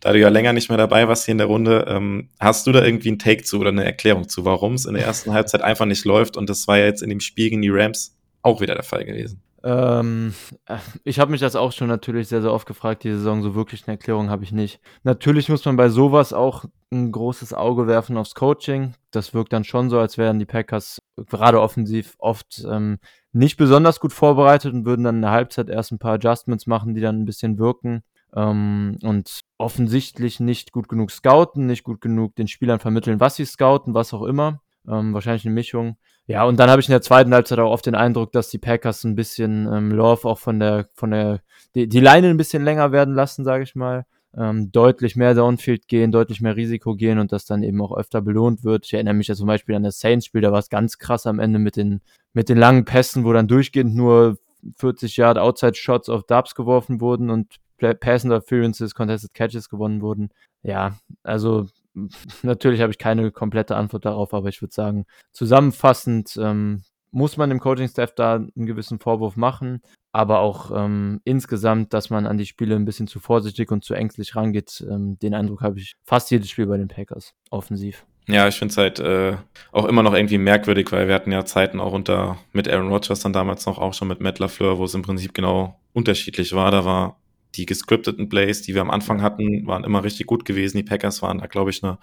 Da du ja länger nicht mehr dabei warst hier in der Runde, ähm, hast du da irgendwie einen Take zu oder eine Erklärung zu, warum es in der ersten Halbzeit einfach nicht läuft? Und das war ja jetzt in dem Spiel gegen die Rams auch wieder der Fall gewesen. Ähm, äh, ich habe mich das auch schon natürlich sehr, sehr oft gefragt, die Saison. So wirklich eine Erklärung habe ich nicht. Natürlich muss man bei sowas auch ein großes Auge werfen aufs Coaching. Das wirkt dann schon so, als wären die Packers gerade offensiv oft ähm, nicht besonders gut vorbereitet und würden dann in der Halbzeit erst ein paar Adjustments machen, die dann ein bisschen wirken. Ähm, und offensichtlich nicht gut genug scouten, nicht gut genug den Spielern vermitteln, was sie scouten, was auch immer. Ähm, wahrscheinlich eine Mischung. Ja, und dann habe ich in der zweiten Halbzeit auch oft den Eindruck, dass die Packers ein bisschen ähm, Love auch von der, von der, die, die Leine ein bisschen länger werden lassen, sage ich mal. Ähm, deutlich mehr Downfield gehen, deutlich mehr Risiko gehen und das dann eben auch öfter belohnt wird. Ich erinnere mich ja zum Beispiel an das Saints-Spiel, da war es ganz krass am Ende mit den, mit den langen Pässen, wo dann durchgehend nur 40 Yard Outside Shots auf Dubs geworfen wurden und Pass Interferences, Contested Catches gewonnen wurden. Ja, also natürlich habe ich keine komplette Antwort darauf, aber ich würde sagen, zusammenfassend ähm, muss man dem Coaching-Staff da einen gewissen Vorwurf machen, aber auch ähm, insgesamt, dass man an die Spiele ein bisschen zu vorsichtig und zu ängstlich rangeht. Ähm, den Eindruck habe ich fast jedes Spiel bei den Packers, offensiv. Ja, ich finde es halt äh, auch immer noch irgendwie merkwürdig, weil wir hatten ja Zeiten auch unter mit Aaron Rodgers dann damals noch auch schon mit Matt LaFleur, wo es im Prinzip genau unterschiedlich war. Da war die gescripteten Plays, die wir am Anfang hatten, waren immer richtig gut gewesen. Die Packers waren da, glaube ich, eine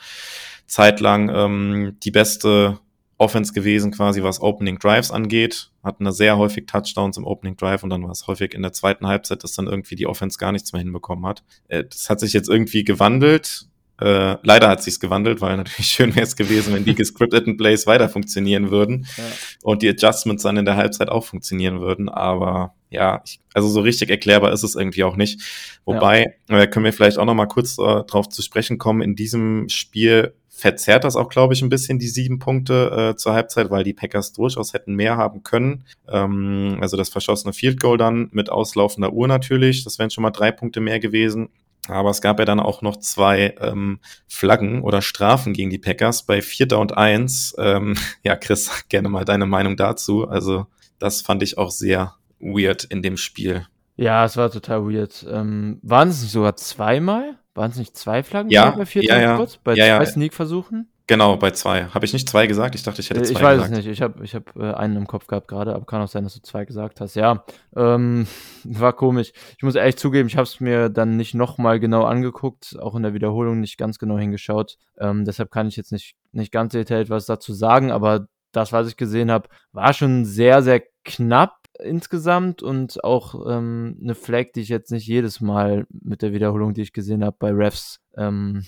Zeit lang ähm, die beste Offense gewesen, quasi was Opening Drives angeht. Hatten da sehr häufig Touchdowns im Opening Drive und dann war es häufig in der zweiten Halbzeit, dass dann irgendwie die Offense gar nichts mehr hinbekommen hat. Äh, das hat sich jetzt irgendwie gewandelt äh, leider hat sich's gewandelt, weil natürlich schön wäre es gewesen, wenn die gescripteten Plays weiter funktionieren würden ja. und die Adjustments dann in der Halbzeit auch funktionieren würden. Aber ja, ich, also so richtig erklärbar ist es irgendwie auch nicht. Wobei, ja. äh, können wir vielleicht auch noch mal kurz äh, drauf zu sprechen kommen. In diesem Spiel verzerrt das auch, glaube ich, ein bisschen die sieben Punkte äh, zur Halbzeit, weil die Packers durchaus hätten mehr haben können. Ähm, also das verschossene Field Goal dann mit auslaufender Uhr natürlich. Das wären schon mal drei Punkte mehr gewesen. Aber es gab ja dann auch noch zwei ähm, Flaggen oder Strafen gegen die Packers bei Vierter und Eins. Ähm, ja, Chris, gerne mal deine Meinung dazu. Also das fand ich auch sehr weird in dem Spiel. Ja, es war total weird. Ähm, waren es sogar zweimal? Waren es nicht zwei Flaggen ja, bei Vierter ja, ja. Kurz? Bei ja, zwei ja. Sneak-Versuchen? Genau, bei zwei. Habe ich nicht zwei gesagt? Ich dachte, ich hätte Äh, zwei Ich weiß gesagt. es nicht. Ich habe ich hab, äh, einen im Kopf gehabt gerade, aber kann auch sein, dass du zwei gesagt hast. Ja, ähm, war komisch. Ich muss ehrlich zugeben, ich habe es mir dann nicht nochmal genau angeguckt, auch in der Wiederholung nicht ganz genau hingeschaut. Ähm, deshalb kann ich jetzt nicht, nicht ganz detailliert was dazu sagen, aber das, was ich gesehen habe, war schon sehr, sehr knapp insgesamt und auch ähm, eine Flag, die ich jetzt nicht jedes Mal mit der Wiederholung, die ich gesehen habe, bei Refs ähm,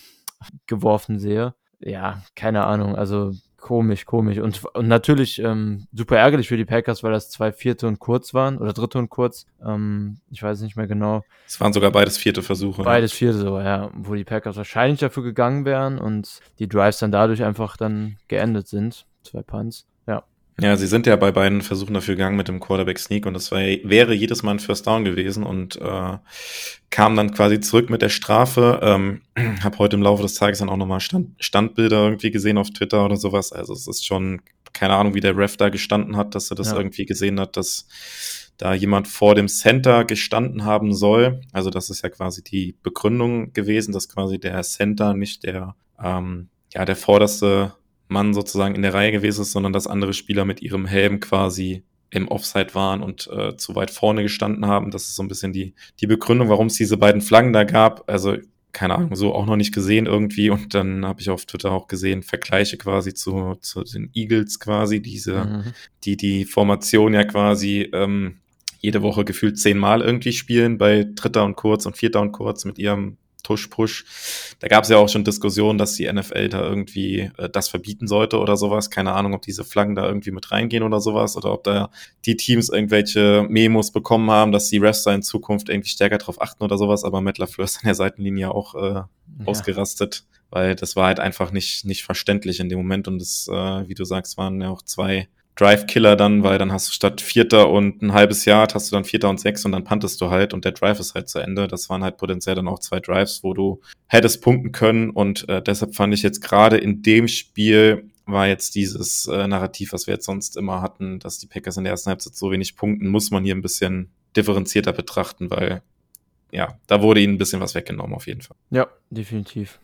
geworfen sehe. Ja, keine Ahnung, also komisch, komisch. Und, und natürlich ähm, super ärgerlich für die Packers, weil das zwei Vierte und kurz waren oder Dritte und kurz. Ähm, ich weiß nicht mehr genau. Es waren sogar beides vierte Versuche. Beides Vierte so, ja, wo die Packers wahrscheinlich dafür gegangen wären und die Drives dann dadurch einfach dann geendet sind. Zwei Punts. Ja. Sie sind ja bei beiden Versuchen dafür gegangen mit dem Quarterback Sneak und das war, wäre jedes Mal ein First Down gewesen und äh, kam dann quasi zurück mit der Strafe. Ähm, habe heute im Laufe des Tages dann auch nochmal Stand, Standbilder irgendwie gesehen auf Twitter oder sowas. Also es ist schon keine Ahnung, wie der Ref da gestanden hat, dass er das Ja. irgendwie gesehen hat, dass da jemand vor dem Center gestanden haben soll. Also das ist ja quasi die Begründung gewesen, dass quasi der Center nicht der ähm, ja der vorderste Mann sozusagen in der Reihe gewesen ist, sondern dass andere Spieler mit ihrem Helm quasi im Offside waren und äh, zu weit vorne gestanden haben. Das ist so ein bisschen die, die Begründung, warum es diese beiden Flaggen da gab. Also, keine Ahnung, so auch noch nicht gesehen irgendwie. Und dann habe ich auf Twitter auch gesehen, Vergleiche quasi zu, zu den Eagles quasi, diese, Mhm. die die Formation ja quasi ähm, jede Woche gefühlt zehnmal irgendwie spielen bei Dritter und Kurz und Vierter und Kurz mit ihrem Tush-Push. Da gab es ja auch schon Diskussionen, dass die NFL da irgendwie äh, das verbieten sollte oder sowas. Keine Ahnung, ob diese Flaggen da irgendwie mit reingehen oder sowas oder ob da die Teams irgendwelche Memos bekommen haben, dass die Refs da in Zukunft irgendwie stärker drauf achten oder sowas. Aber Matt LaFleur ist an der Seitenlinie auch äh, Ja. ausgerastet, weil das war halt einfach nicht, nicht verständlich in dem Moment und es, äh, wie du sagst, waren ja auch zwei Drive-Killer dann, weil dann hast du statt Vierter und ein halbes Jahr hast du dann Vierter und sechs und dann pantest du halt und der Drive ist halt zu Ende. Das waren halt potenziell dann auch zwei Drives, wo du hättest punkten können und äh, deshalb fand ich jetzt gerade in dem Spiel war jetzt dieses äh, Narrativ, was wir jetzt sonst immer hatten, dass die Packers in der ersten Halbzeit so wenig punkten, muss man hier ein bisschen differenzierter betrachten, weil ja, da wurde ihnen ein bisschen was weggenommen auf jeden Fall. Ja, definitiv.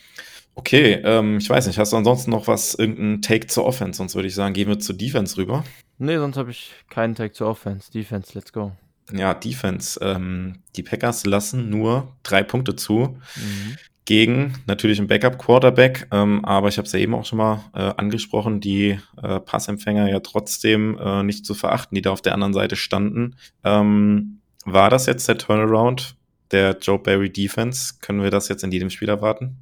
Okay, ähm, ich weiß nicht, hast du ansonsten noch was, irgendeinen Take zur Offense? Sonst würde ich sagen, gehen wir zur Defense rüber. Nee, sonst habe ich keinen Tag zur Offense. Defense, let's go. Ja, Defense. Ähm, die Packers lassen nur drei Punkte zu Mhm. gegen natürlich einen Backup-Quarterback, ähm, aber ich habe es ja eben auch schon mal äh, angesprochen, die äh, Passempfänger ja trotzdem äh, nicht zu verachten, die da auf der anderen Seite standen. Ähm, war das jetzt der Turnaround der Joe Barry Defense? Können wir das jetzt in jedem Spiel erwarten?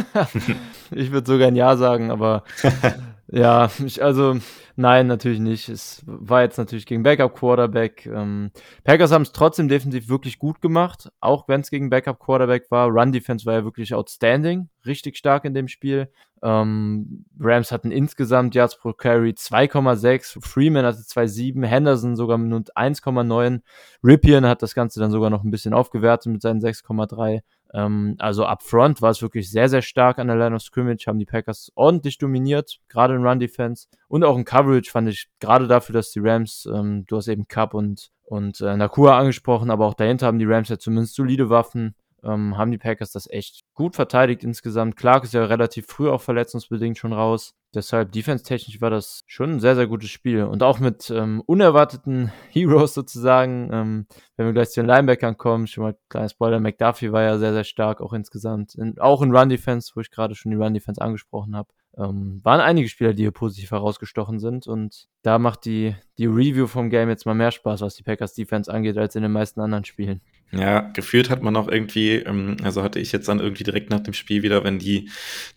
ich würde sogar ein Ja sagen, aber ja, ich, also nein, natürlich nicht. Es war jetzt natürlich gegen Backup Quarterback. Ähm, Packers haben es trotzdem defensiv wirklich gut gemacht, auch wenn es gegen Backup Quarterback war. Run Defense war ja wirklich outstanding, richtig stark in dem Spiel. Ähm, Rams hatten insgesamt Yards pro Carry 2,6, Freeman hatte 2,7, Henderson sogar mit 1,9, Ripien hat das Ganze dann sogar noch ein bisschen aufgewertet mit seinen 6,3. Ähm, also up front war es wirklich sehr, sehr stark an der Line of Scrimmage, haben die Packers ordentlich dominiert, gerade in Run Defense und auch in Coverage fand ich gerade dafür, dass die Rams, ähm, du hast eben Cup und und äh, Nakua angesprochen, aber auch dahinter haben die Rams ja zumindest solide Waffen ähm, haben die Packers das echt gut verteidigt insgesamt. Clark ist ja relativ früh auch verletzungsbedingt schon raus. Deshalb defense-technisch war das schon ein sehr, sehr gutes Spiel. Und auch mit ähm, unerwarteten Heroes sozusagen. Ähm, wenn wir gleich zu den Linebackern kommen, schon mal kleiner Spoiler, McDuffie war ja sehr, sehr stark, auch insgesamt. In, auch in Run-Defense, wo ich gerade schon die Run-Defense angesprochen habe. Ähm, waren einige Spieler, die hier positiv herausgestochen sind. Und da macht die, die Review vom Game jetzt mal mehr Spaß, was die Packers Defense angeht, als in den meisten anderen Spielen. Ja, gefühlt hat man auch irgendwie, ähm, also hatte ich jetzt dann irgendwie direkt nach dem Spiel wieder, wenn die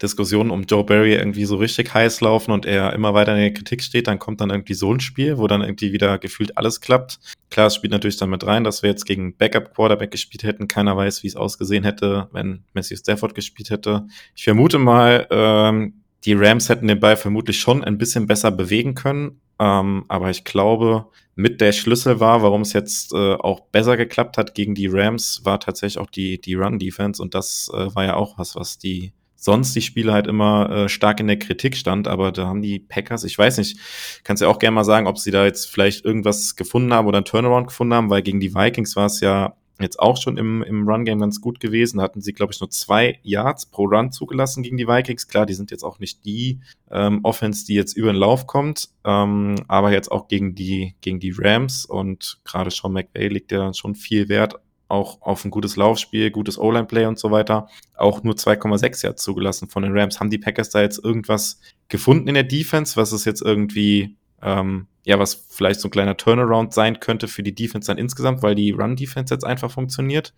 Diskussionen um Joe Barry irgendwie so richtig heiß laufen und er immer weiter in der Kritik steht, dann kommt dann irgendwie so ein Spiel, wo dann irgendwie wieder gefühlt alles klappt. Klar, es spielt natürlich dann mit rein, dass wir jetzt gegen Backup Quarterback gespielt hätten. Keiner weiß, wie es ausgesehen hätte, wenn Matthew Stafford gespielt hätte. Ich vermute mal, ähm, die Rams hätten den Ball vermutlich schon ein bisschen besser bewegen können, ähm, aber ich glaube, mit der Schlüssel war, warum es jetzt äh, auch besser geklappt hat gegen die Rams, war tatsächlich auch die, die Run-Defense. Und das äh, war ja auch was, was die sonst die Spiele halt immer äh, stark in der Kritik stand. Aber da haben die Packers, ich weiß nicht, kannst ja auch gerne mal sagen, ob sie da jetzt vielleicht irgendwas gefunden haben oder ein Turnaround gefunden haben, weil gegen die Vikings war es ja jetzt auch schon im, im Run-Game ganz gut gewesen. Hatten sie, glaube ich, nur zwei Yards pro Run zugelassen gegen die Vikings. Klar, die sind jetzt auch nicht die ähm, Offense, die jetzt über den Lauf kommt, ähm, aber jetzt auch gegen die, gegen die Rams und gerade Sean McVay legt ja dann schon viel Wert auch auf ein gutes Laufspiel, gutes O-Line-Play und so weiter. Auch nur 2,6 Yards zugelassen von den Rams. Haben die Packers da jetzt irgendwas gefunden in der Defense, was es jetzt irgendwie ähm, ja, was vielleicht so ein kleiner Turnaround sein könnte für die Defense dann insgesamt, weil die Run-Defense jetzt einfach funktioniert?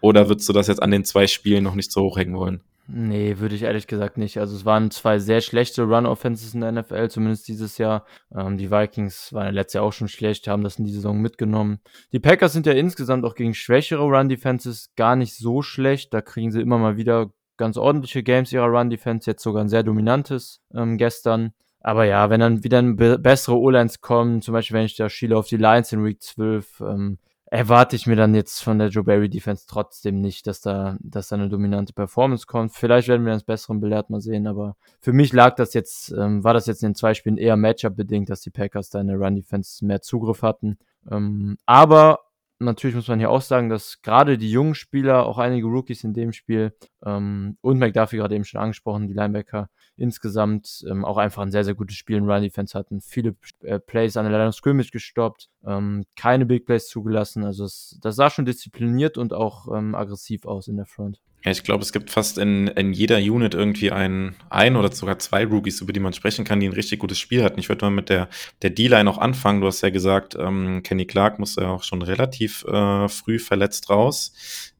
Oder würdest du das jetzt an den zwei Spielen noch nicht so hochhängen wollen? Nee, würde ich ehrlich gesagt nicht. Also es waren zwei sehr schlechte Run-Offenses in der NFL, zumindest dieses Jahr. Ähm, die Vikings waren letztes Jahr auch schon schlecht, haben das in die Saison mitgenommen. Die Packers sind ja insgesamt auch gegen schwächere Run-Defenses gar nicht so schlecht. Da kriegen sie immer mal wieder ganz ordentliche Games ihrer Run-Defense, jetzt sogar ein sehr dominantes ähm, gestern. Aber ja, wenn dann wieder bessere O-Lines kommen, zum Beispiel wenn ich da schiele auf die Lions in Week 12, ähm, erwarte ich mir dann jetzt von der Joe Barry Defense trotzdem nicht, dass da, dass da eine dominante Performance kommt. Vielleicht werden wir das Besseren belehrt mal sehen, aber für mich lag das jetzt, ähm, war das jetzt in den zwei Spielen eher Matchup bedingt, dass die Packers da in der Run Defense mehr Zugriff hatten. Ähm, aber natürlich muss man hier auch sagen, dass gerade die jungen Spieler, auch einige Rookies in dem Spiel ähm, und McDuffie gerade eben schon angesprochen, die Linebacker, insgesamt ähm, auch einfach ein sehr, sehr gutes Spiel in Run Defense hatten. Viele äh, Plays an der of Scrimmage gestoppt, ähm, keine Big Plays zugelassen. Also es, das sah schon diszipliniert und auch ähm, aggressiv aus in der Front. Ja, ich glaube, es gibt fast in, in jeder Unit irgendwie ein, ein oder sogar zwei Rookies, über die man sprechen kann, die ein richtig gutes Spiel hatten. Ich würde mal mit der, der D-Line auch anfangen. Du hast ja gesagt, ähm, Kenny Clark musste ja auch schon relativ äh, früh verletzt raus.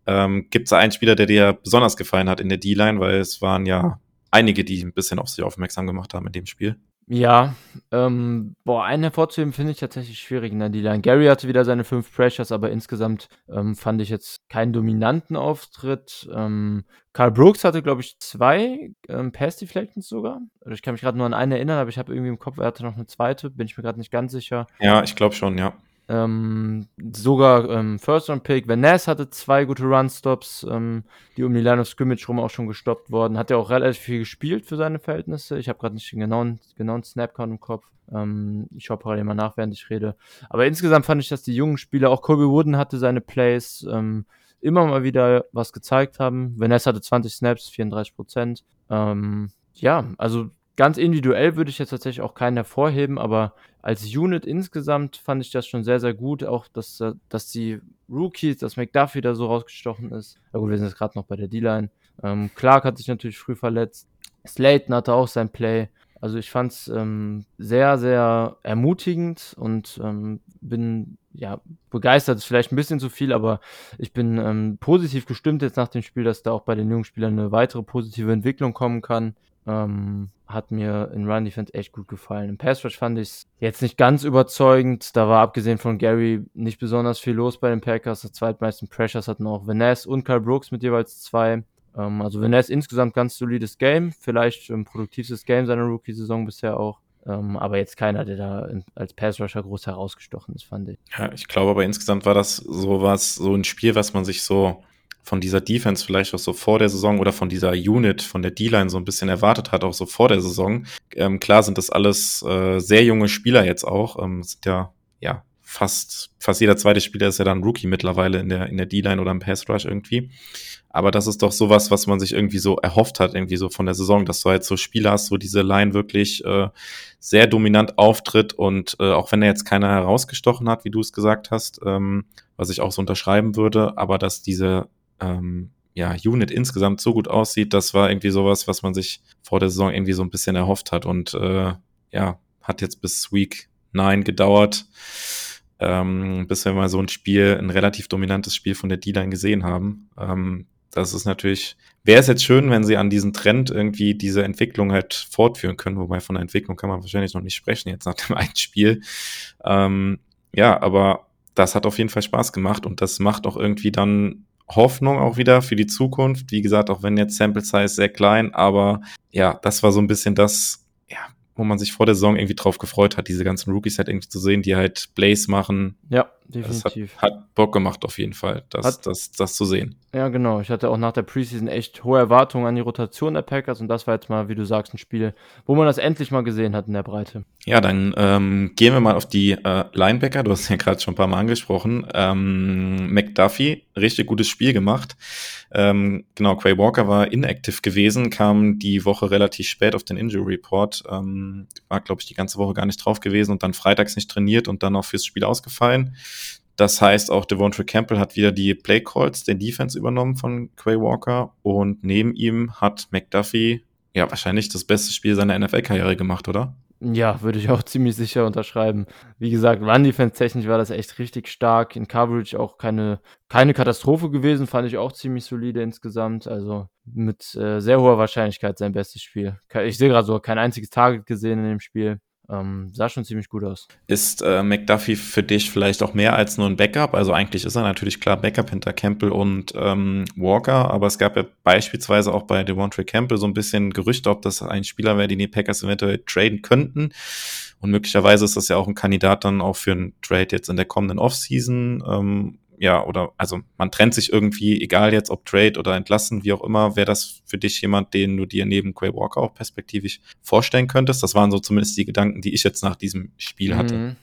Ähm, Gibt es da einen Spieler, der dir besonders gefallen hat in der D-Line? Weil es waren ja einige, die ein bisschen auf sich aufmerksam gemacht haben in dem Spiel. Ja, ähm, boah, einen hervorzuheben finde ich tatsächlich schwierig in der D-Line. Gary hatte wieder seine fünf Pressures, aber insgesamt ähm, fand ich jetzt keinen dominanten Auftritt. Ähm, Carl Brooks hatte, glaube ich, zwei ähm, Pass-Deflections sogar. Also ich kann mich gerade nur an einen erinnern, aber ich habe irgendwie im Kopf, er hatte noch eine zweite, bin ich mir gerade nicht ganz sicher. Ja, ich glaube schon, ja. Ähm, sogar ähm, First Round Pick. Van Ness hatte zwei gute Run-Stops, ähm, die um die Line of Scrimmage rum auch schon gestoppt wurden. Hat ja auch relativ viel gespielt für seine Verhältnisse. Ich habe gerade nicht den genauen, genauen Snap-Count im Kopf. Ähm, ich schaue parallel mal nach, während ich rede. Aber insgesamt fand ich, dass die jungen Spieler, auch Kobe Wooden hatte seine Plays, ähm, immer mal wieder was gezeigt haben. Van Ness hatte 20 Snaps, 34 Prozent. Ähm, ja, also Ganz individuell würde ich jetzt tatsächlich auch keinen hervorheben, aber als Unit insgesamt fand ich das schon sehr, sehr gut. Auch, dass, äh, dass die Rookies, dass McDuffie da so rausgestochen ist. Ja gut, wir sind jetzt gerade noch bei der D-Line. Ähm, Clark hat sich natürlich früh verletzt. Slayton hatte auch sein Play. Also ich fand es ähm, sehr, sehr ermutigend und ähm, bin ja begeistert. Ist vielleicht ein bisschen zu viel, aber ich bin ähm, positiv gestimmt jetzt nach dem Spiel, dass da auch bei den jungen Spielern eine weitere positive Entwicklung kommen kann. Ähm, hat mir in Run Defense echt gut gefallen. Im Pass Rush fand ich es jetzt nicht ganz überzeugend. Da war abgesehen von Gary nicht besonders viel los bei den Packers. Die zweitmeisten Pressures hatten auch Vanessa und Carl Brooks mit jeweils zwei. Ähm, also ist insgesamt ganz solides Game, vielleicht ein produktivstes Game seiner Rookie-Saison bisher auch. Ähm, aber jetzt keiner, der da als Pass-Rusher groß herausgestochen ist, fand ich. Ja, ich glaube aber insgesamt war das sowas, so ein Spiel, was man sich so von dieser Defense vielleicht auch so vor der Saison oder von dieser Unit, von der D-Line so ein bisschen erwartet hat, auch so vor der Saison. Ähm, klar sind das alles äh, sehr junge Spieler jetzt auch. Ähm, sind ja, ja, fast, fast jeder zweite Spieler ist ja dann Rookie mittlerweile in der, in der D-Line oder im Pass Rush irgendwie. Aber das ist doch sowas, was man sich irgendwie so erhofft hat, irgendwie so von der Saison, dass du halt so Spieler hast, wo diese Line wirklich äh, sehr dominant auftritt und äh, auch wenn er jetzt keiner herausgestochen hat, wie du es gesagt hast, ähm, was ich auch so unterschreiben würde, aber dass diese ähm, ja, Unit insgesamt so gut aussieht, das war irgendwie sowas, was man sich vor der Saison irgendwie so ein bisschen erhofft hat und äh, ja, hat jetzt bis Week 9 gedauert ähm, bis wir mal so ein Spiel, ein relativ dominantes Spiel von der D-Line gesehen haben. Ähm, das ist natürlich, wäre es jetzt schön, wenn sie an diesen Trend irgendwie diese Entwicklung halt fortführen können, wobei von der Entwicklung kann man wahrscheinlich noch nicht sprechen, jetzt nach dem einen Spiel. Ähm, ja, aber das hat auf jeden Fall Spaß gemacht und das macht auch irgendwie dann Hoffnung auch wieder für die Zukunft. Wie gesagt, auch wenn jetzt Sample Size sehr klein, aber ja, das war so ein bisschen das, ja, wo man sich vor der Saison irgendwie drauf gefreut hat, diese ganzen Rookies halt irgendwie zu sehen, die halt Blaze machen. Ja, definitiv. Hat, hat, Bock gemacht auf jeden Fall, das, hat, das, das zu sehen. Ja, genau. Ich hatte auch nach der Preseason echt hohe Erwartungen an die Rotation der Packers und das war jetzt mal, wie du sagst, ein Spiel, wo man das endlich mal gesehen hat in der Breite. Ja, dann ähm, gehen wir mal auf die äh, Linebacker. Du hast ja gerade schon ein paar Mal angesprochen. Ähm, McDuffie, richtig gutes Spiel gemacht. Ähm, genau, Quay Walker war inactive gewesen, kam die Woche relativ spät auf den Injury Report. Ähm, war, glaube ich, die ganze Woche gar nicht drauf gewesen und dann freitags nicht trainiert und dann auch fürs Spiel ausgefallen. Das heißt, auch Devontre Campbell hat wieder die Play Calls, den Defense übernommen von Quay Walker und neben ihm hat McDuffie ja wahrscheinlich das beste Spiel seiner NFL-Karriere gemacht, oder? Ja, würde ich auch ziemlich sicher unterschreiben. Wie gesagt, Run-Defense-technisch war das echt richtig stark. In Coverage auch keine, keine Katastrophe gewesen, fand ich auch ziemlich solide insgesamt. Also mit äh, sehr hoher Wahrscheinlichkeit sein bestes Spiel. Ich sehe gerade so kein einziges Target gesehen in dem Spiel. Ähm, sah schon ziemlich gut aus. Ist äh, McDuffie für dich vielleicht auch mehr als nur ein Backup? Also eigentlich ist er natürlich klar Backup hinter Campbell und ähm, Walker, aber es gab ja beispielsweise auch bei Devontre Campbell so ein bisschen Gerüchte, ob das ein Spieler wäre, den die Packers eventuell traden könnten. Und möglicherweise ist das ja auch ein Kandidat dann auch für einen Trade jetzt in der kommenden Offseason. Ähm, ja, oder also man trennt sich irgendwie, egal jetzt ob Trade oder entlassen, wie auch immer, wäre das für dich jemand, den du dir neben Quay Walker auch perspektivisch vorstellen könntest? Das waren so zumindest die Gedanken, die ich jetzt nach diesem Spiel hatte. Mhm.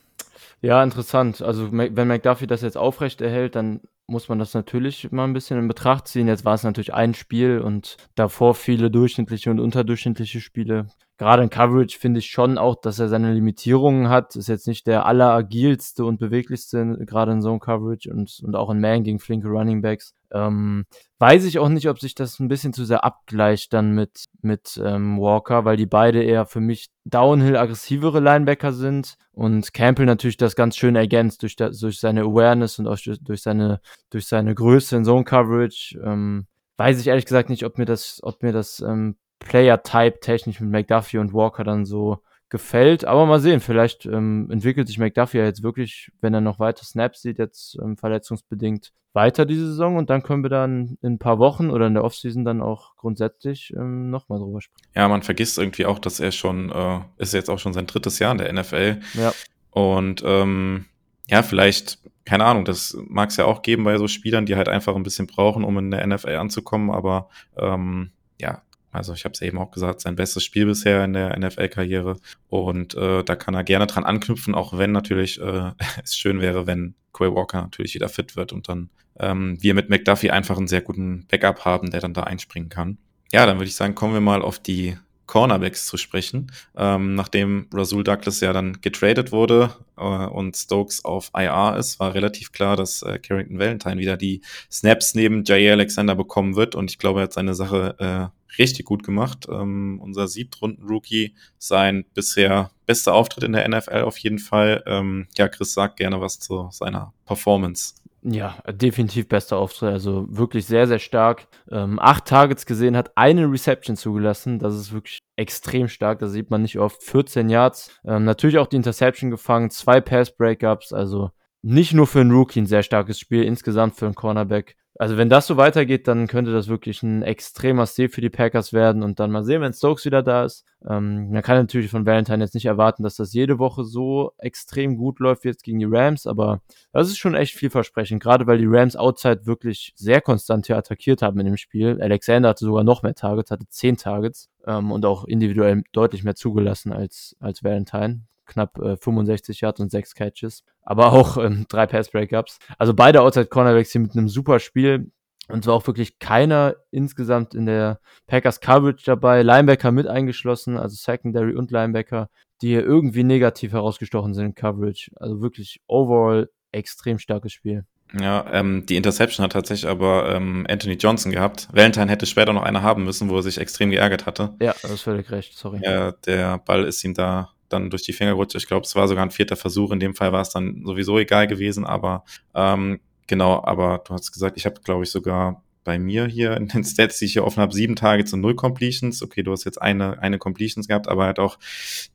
Ja, interessant. Also wenn McDuffie das jetzt aufrecht erhält, dann muss man das natürlich mal ein bisschen in Betracht ziehen. Jetzt war es natürlich ein Spiel und davor viele durchschnittliche und unterdurchschnittliche Spiele gerade in Coverage finde ich schon auch, dass er seine Limitierungen hat. Ist jetzt nicht der alleragilste und beweglichste, gerade in Zone Coverage und, und auch in Man gegen flinke Running Backs. Ähm, weiß ich auch nicht, ob sich das ein bisschen zu sehr abgleicht dann mit, mit ähm, Walker, weil die beide eher für mich Downhill aggressivere Linebacker sind und Campbell natürlich das ganz schön ergänzt durch, durch seine Awareness und auch durch seine, durch seine Größe in Zone Coverage. Ähm, weiß ich ehrlich gesagt nicht, ob mir das, ob mir das ähm, Player-Type technisch mit McDuffie und Walker dann so gefällt. Aber mal sehen, vielleicht ähm, entwickelt sich McDuffie ja jetzt wirklich, wenn er noch weiter Snaps sieht, jetzt ähm, verletzungsbedingt weiter diese Saison und dann können wir dann in ein paar Wochen oder in der Offseason dann auch grundsätzlich ähm, nochmal drüber sprechen. Ja, man vergisst irgendwie auch, dass er schon, äh, ist jetzt auch schon sein drittes Jahr in der NFL. Ja. Und ähm, ja, vielleicht, keine Ahnung, das mag es ja auch geben bei so Spielern, die halt einfach ein bisschen brauchen, um in der NFL anzukommen, aber ähm, ja, also ich habe es eben auch gesagt, sein bestes Spiel bisher in der NFL-Karriere. Und äh, da kann er gerne dran anknüpfen, auch wenn natürlich äh, es schön wäre, wenn Quay Walker natürlich wieder fit wird und dann ähm, wir mit McDuffie einfach einen sehr guten Backup haben, der dann da einspringen kann. Ja, dann würde ich sagen, kommen wir mal auf die Cornerbacks zu sprechen. Ähm, nachdem Rasul Douglas ja dann getradet wurde äh, und Stokes auf IR ist, war relativ klar, dass äh, Carrington Valentine wieder die Snaps neben Jair Alexander bekommen wird und ich glaube, er hat seine Sache äh, richtig gut gemacht. Ähm, unser Siebtrunden-Rookie, sein bisher bester Auftritt in der NFL auf jeden Fall. Ähm, ja, Chris sagt gerne was zu seiner Performance. Ja, definitiv bester Auftritt. Also wirklich sehr, sehr stark. Ähm, acht Targets gesehen, hat eine Reception zugelassen. Das ist wirklich extrem stark. Das sieht man nicht oft. 14 Yards. Ähm, natürlich auch die Interception gefangen. Zwei Pass-Breakups. Also nicht nur für einen Rookie ein sehr starkes Spiel. Insgesamt für einen Cornerback Also wenn das so weitergeht, dann könnte das wirklich ein extremer Stil für die Packers werden und dann mal sehen, wenn Stokes wieder da ist. Ähm, man kann natürlich von Valentine jetzt nicht erwarten, dass das jede Woche so extrem gut läuft wie jetzt gegen die Rams, aber das ist schon echt vielversprechend, gerade weil die Rams outside wirklich sehr konstant hier attackiert haben in dem Spiel. Alexander hatte sogar noch mehr Targets, hatte zehn Targets ähm, und auch individuell deutlich mehr zugelassen als, als Valentine knapp äh, 65 Yards und sechs Catches, aber auch ähm, drei Pass-Breakups. Also beide Outside-Cornerbacks hier mit einem super Spiel. Und zwar auch wirklich keiner insgesamt in der Packers Coverage dabei, Linebacker mit eingeschlossen, also Secondary und Linebacker, die hier irgendwie negativ herausgestochen sind in Coverage. Also wirklich overall extrem starkes Spiel. Ja, ähm, die Interception hat tatsächlich aber ähm, Anthony Johnson gehabt. Valentine hätte später noch eine haben müssen, wo er sich extrem geärgert hatte. Ja, das ist völlig recht, sorry. Ja, der Ball ist ihm da dann durch die Finger gerutscht. Ich glaube, es war sogar ein vierter Versuch. In dem Fall war es dann sowieso egal gewesen, aber ähm, genau, aber du hast gesagt, ich habe, glaube ich, sogar bei mir hier in den Stats, die ich hier offen habe, sieben Targets und null Completions. Okay, du hast jetzt eine, eine Completions gehabt, aber er hat auch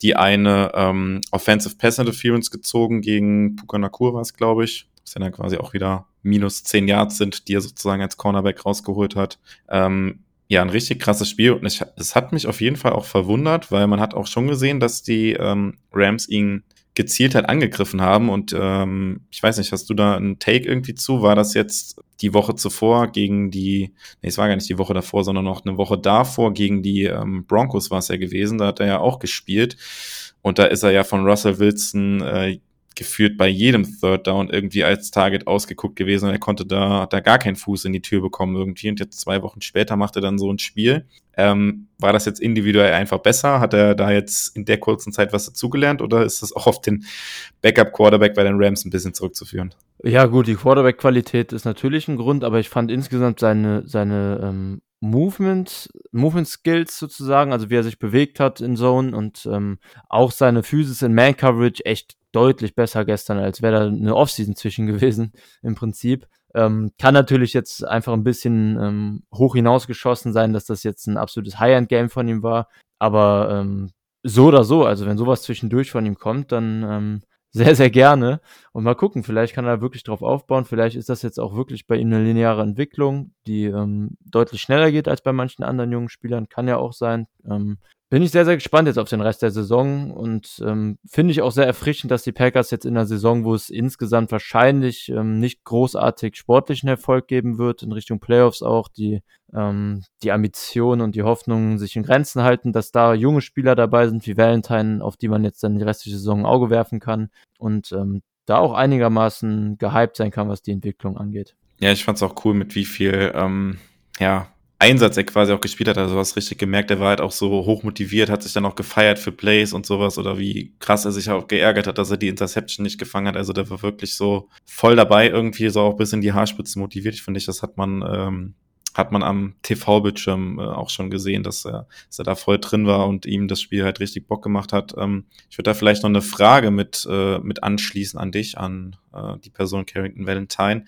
die eine ähm, Offensive Pass Interference gezogen gegen Puka Nakur war es, glaube ich. Was dann quasi auch wieder minus zehn Yards sind, die er sozusagen als Cornerback rausgeholt hat. Ähm, ja, ein richtig krasses Spiel und es, es hat mich auf jeden Fall auch verwundert, weil man hat auch schon gesehen, dass die ähm, Rams ihn gezielt halt angegriffen haben und ähm, ich weiß nicht, hast du da einen Take irgendwie zu? War das jetzt die Woche zuvor gegen die, nee, es war gar nicht die Woche davor, sondern noch eine Woche davor gegen die ähm, Broncos war es ja gewesen, da hat er ja auch gespielt und da ist er ja von Russell Wilson äh, geführt bei jedem Third Down irgendwie als Target ausgeguckt gewesen und er konnte da, da gar keinen Fuß in die Tür bekommen irgendwie und jetzt zwei Wochen später macht er dann so ein Spiel. Ähm, war das jetzt individuell einfach besser? Hat er da jetzt in der kurzen Zeit was dazugelernt oder ist das auch auf den Backup-Quarterback bei den Rams ein bisschen zurückzuführen? Ja gut, die Quarterback-Qualität ist natürlich ein Grund, aber ich fand insgesamt seine, seine ähm, Movement, Movement Skills sozusagen, also wie er sich bewegt hat in Zone und ähm, auch seine Physis in Man Coverage echt deutlich besser gestern, als wäre da eine Offseason zwischen gewesen, im Prinzip. Ähm, kann natürlich jetzt einfach ein bisschen ähm, hoch hinausgeschossen sein, dass das jetzt ein absolutes High-End-Game von ihm war. Aber ähm, so oder so, also wenn sowas zwischendurch von ihm kommt, dann ähm, sehr, sehr gerne. Und mal gucken, vielleicht kann er wirklich drauf aufbauen. Vielleicht ist das jetzt auch wirklich bei ihm eine lineare Entwicklung, die ähm, deutlich schneller geht als bei manchen anderen jungen Spielern. Kann ja auch sein. Ähm, bin ich sehr, sehr gespannt jetzt auf den Rest der Saison und ähm, finde ich auch sehr erfrischend, dass die Packers jetzt in der Saison, wo es insgesamt wahrscheinlich ähm, nicht großartig sportlichen Erfolg geben wird, in Richtung Playoffs auch, die, ähm, die Ambitionen und die Hoffnungen sich in Grenzen halten, dass da junge Spieler dabei sind wie Valentine, auf die man jetzt dann die restliche Saison ein Auge werfen kann und ähm, da auch einigermaßen gehypt sein kann, was die Entwicklung angeht. Ja, ich fand es auch cool, mit wie viel ähm, ja, Einsatz er quasi auch gespielt hat. Also was richtig gemerkt, er war halt auch so hoch motiviert, hat sich dann auch gefeiert für Plays und sowas oder wie krass er sich auch geärgert hat, dass er die Interception nicht gefangen hat. Also der war wirklich so voll dabei, irgendwie so auch bis in die Haarspitze motiviert. Ich finde, das hat man ähm, hat man am TV-Bildschirm äh, auch schon gesehen, dass er, dass er da voll drin war und ihm das Spiel halt richtig Bock gemacht hat. Ähm, ich würde da vielleicht noch eine Frage mit, äh, mit anschließen an dich, an äh, die Person Carrington Valentine.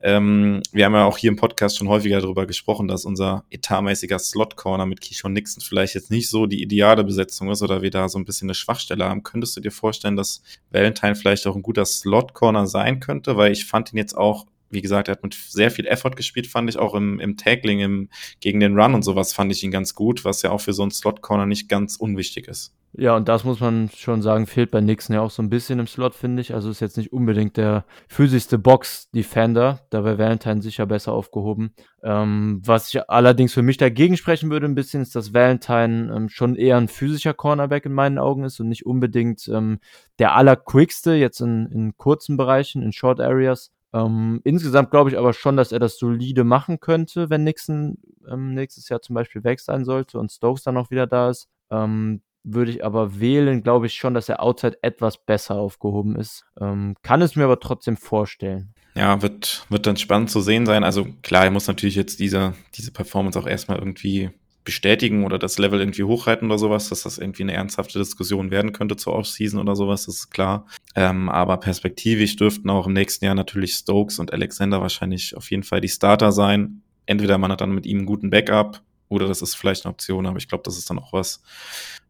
Ähm, wir haben ja auch hier im Podcast schon häufiger darüber gesprochen, dass unser etatmäßiger Slot-Corner mit Keyshawn Nixon vielleicht jetzt nicht so die ideale Besetzung ist oder wir da so ein bisschen eine Schwachstelle haben. Könntest du dir vorstellen, dass Valentine vielleicht auch ein guter Slot-Corner sein könnte? Weil ich fand ihn jetzt auch wie gesagt, er hat mit sehr viel Effort gespielt, fand ich auch im, im Tackling, im, gegen den Run und sowas fand ich ihn ganz gut, was ja auch für so einen Slot-Corner nicht ganz unwichtig ist. Ja, und das muss man schon sagen, fehlt bei Nixon ja auch so ein bisschen im Slot, finde ich. Also ist jetzt nicht unbedingt der physischste Box-Defender. Da wäre Valentine sicher besser aufgehoben. Ähm, was ich allerdings für mich dagegen sprechen würde ein bisschen, ist, dass Valentine ähm, schon eher ein physischer Cornerback in meinen Augen ist und nicht unbedingt ähm, der allerquickste, jetzt in, in kurzen Bereichen, in Short Areas. Ähm, insgesamt glaube ich aber schon, dass er das solide machen könnte, wenn Nixon ähm, nächstes Jahr zum Beispiel weg sein sollte und Stokes dann auch wieder da ist. Ähm, würde ich aber wählen, glaube ich schon, dass er outside etwas besser aufgehoben ist. Ähm, kann es mir aber trotzdem vorstellen. Ja, wird, wird dann spannend zu sehen sein. Also klar, er muss natürlich jetzt diese, diese Performance auch erstmal irgendwie bestätigen oder das Level irgendwie hochhalten oder sowas, dass das irgendwie eine ernsthafte Diskussion werden könnte zur Offseason oder sowas, das ist klar. Ähm, aber perspektivisch dürften auch im nächsten Jahr natürlich Stokes und Alexander wahrscheinlich auf jeden Fall die Starter sein. Entweder man hat dann mit ihm einen guten Backup oder das ist vielleicht eine Option, aber ich glaube, das ist dann auch was.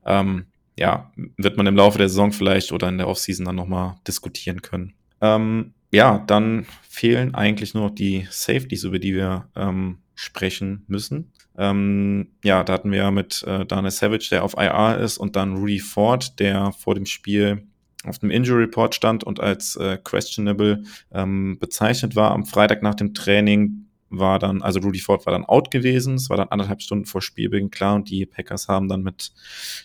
Ähm, ja, wird man im Laufe der Saison vielleicht oder in der Offseason dann nochmal diskutieren können. Ähm, ja, dann fehlen eigentlich nur noch die Safeties, über die wir ähm, sprechen müssen. Ähm, ja, da hatten wir ja mit äh, Daniel Savage, der auf IR ist, und dann Rudy Ford, der vor dem Spiel auf dem Injury Report stand und als äh, questionable ähm, bezeichnet war am Freitag nach dem Training war dann, also Rudy Ford war dann out gewesen. Es war dann anderthalb Stunden vor Spielbeginn klar und die Packers haben dann mit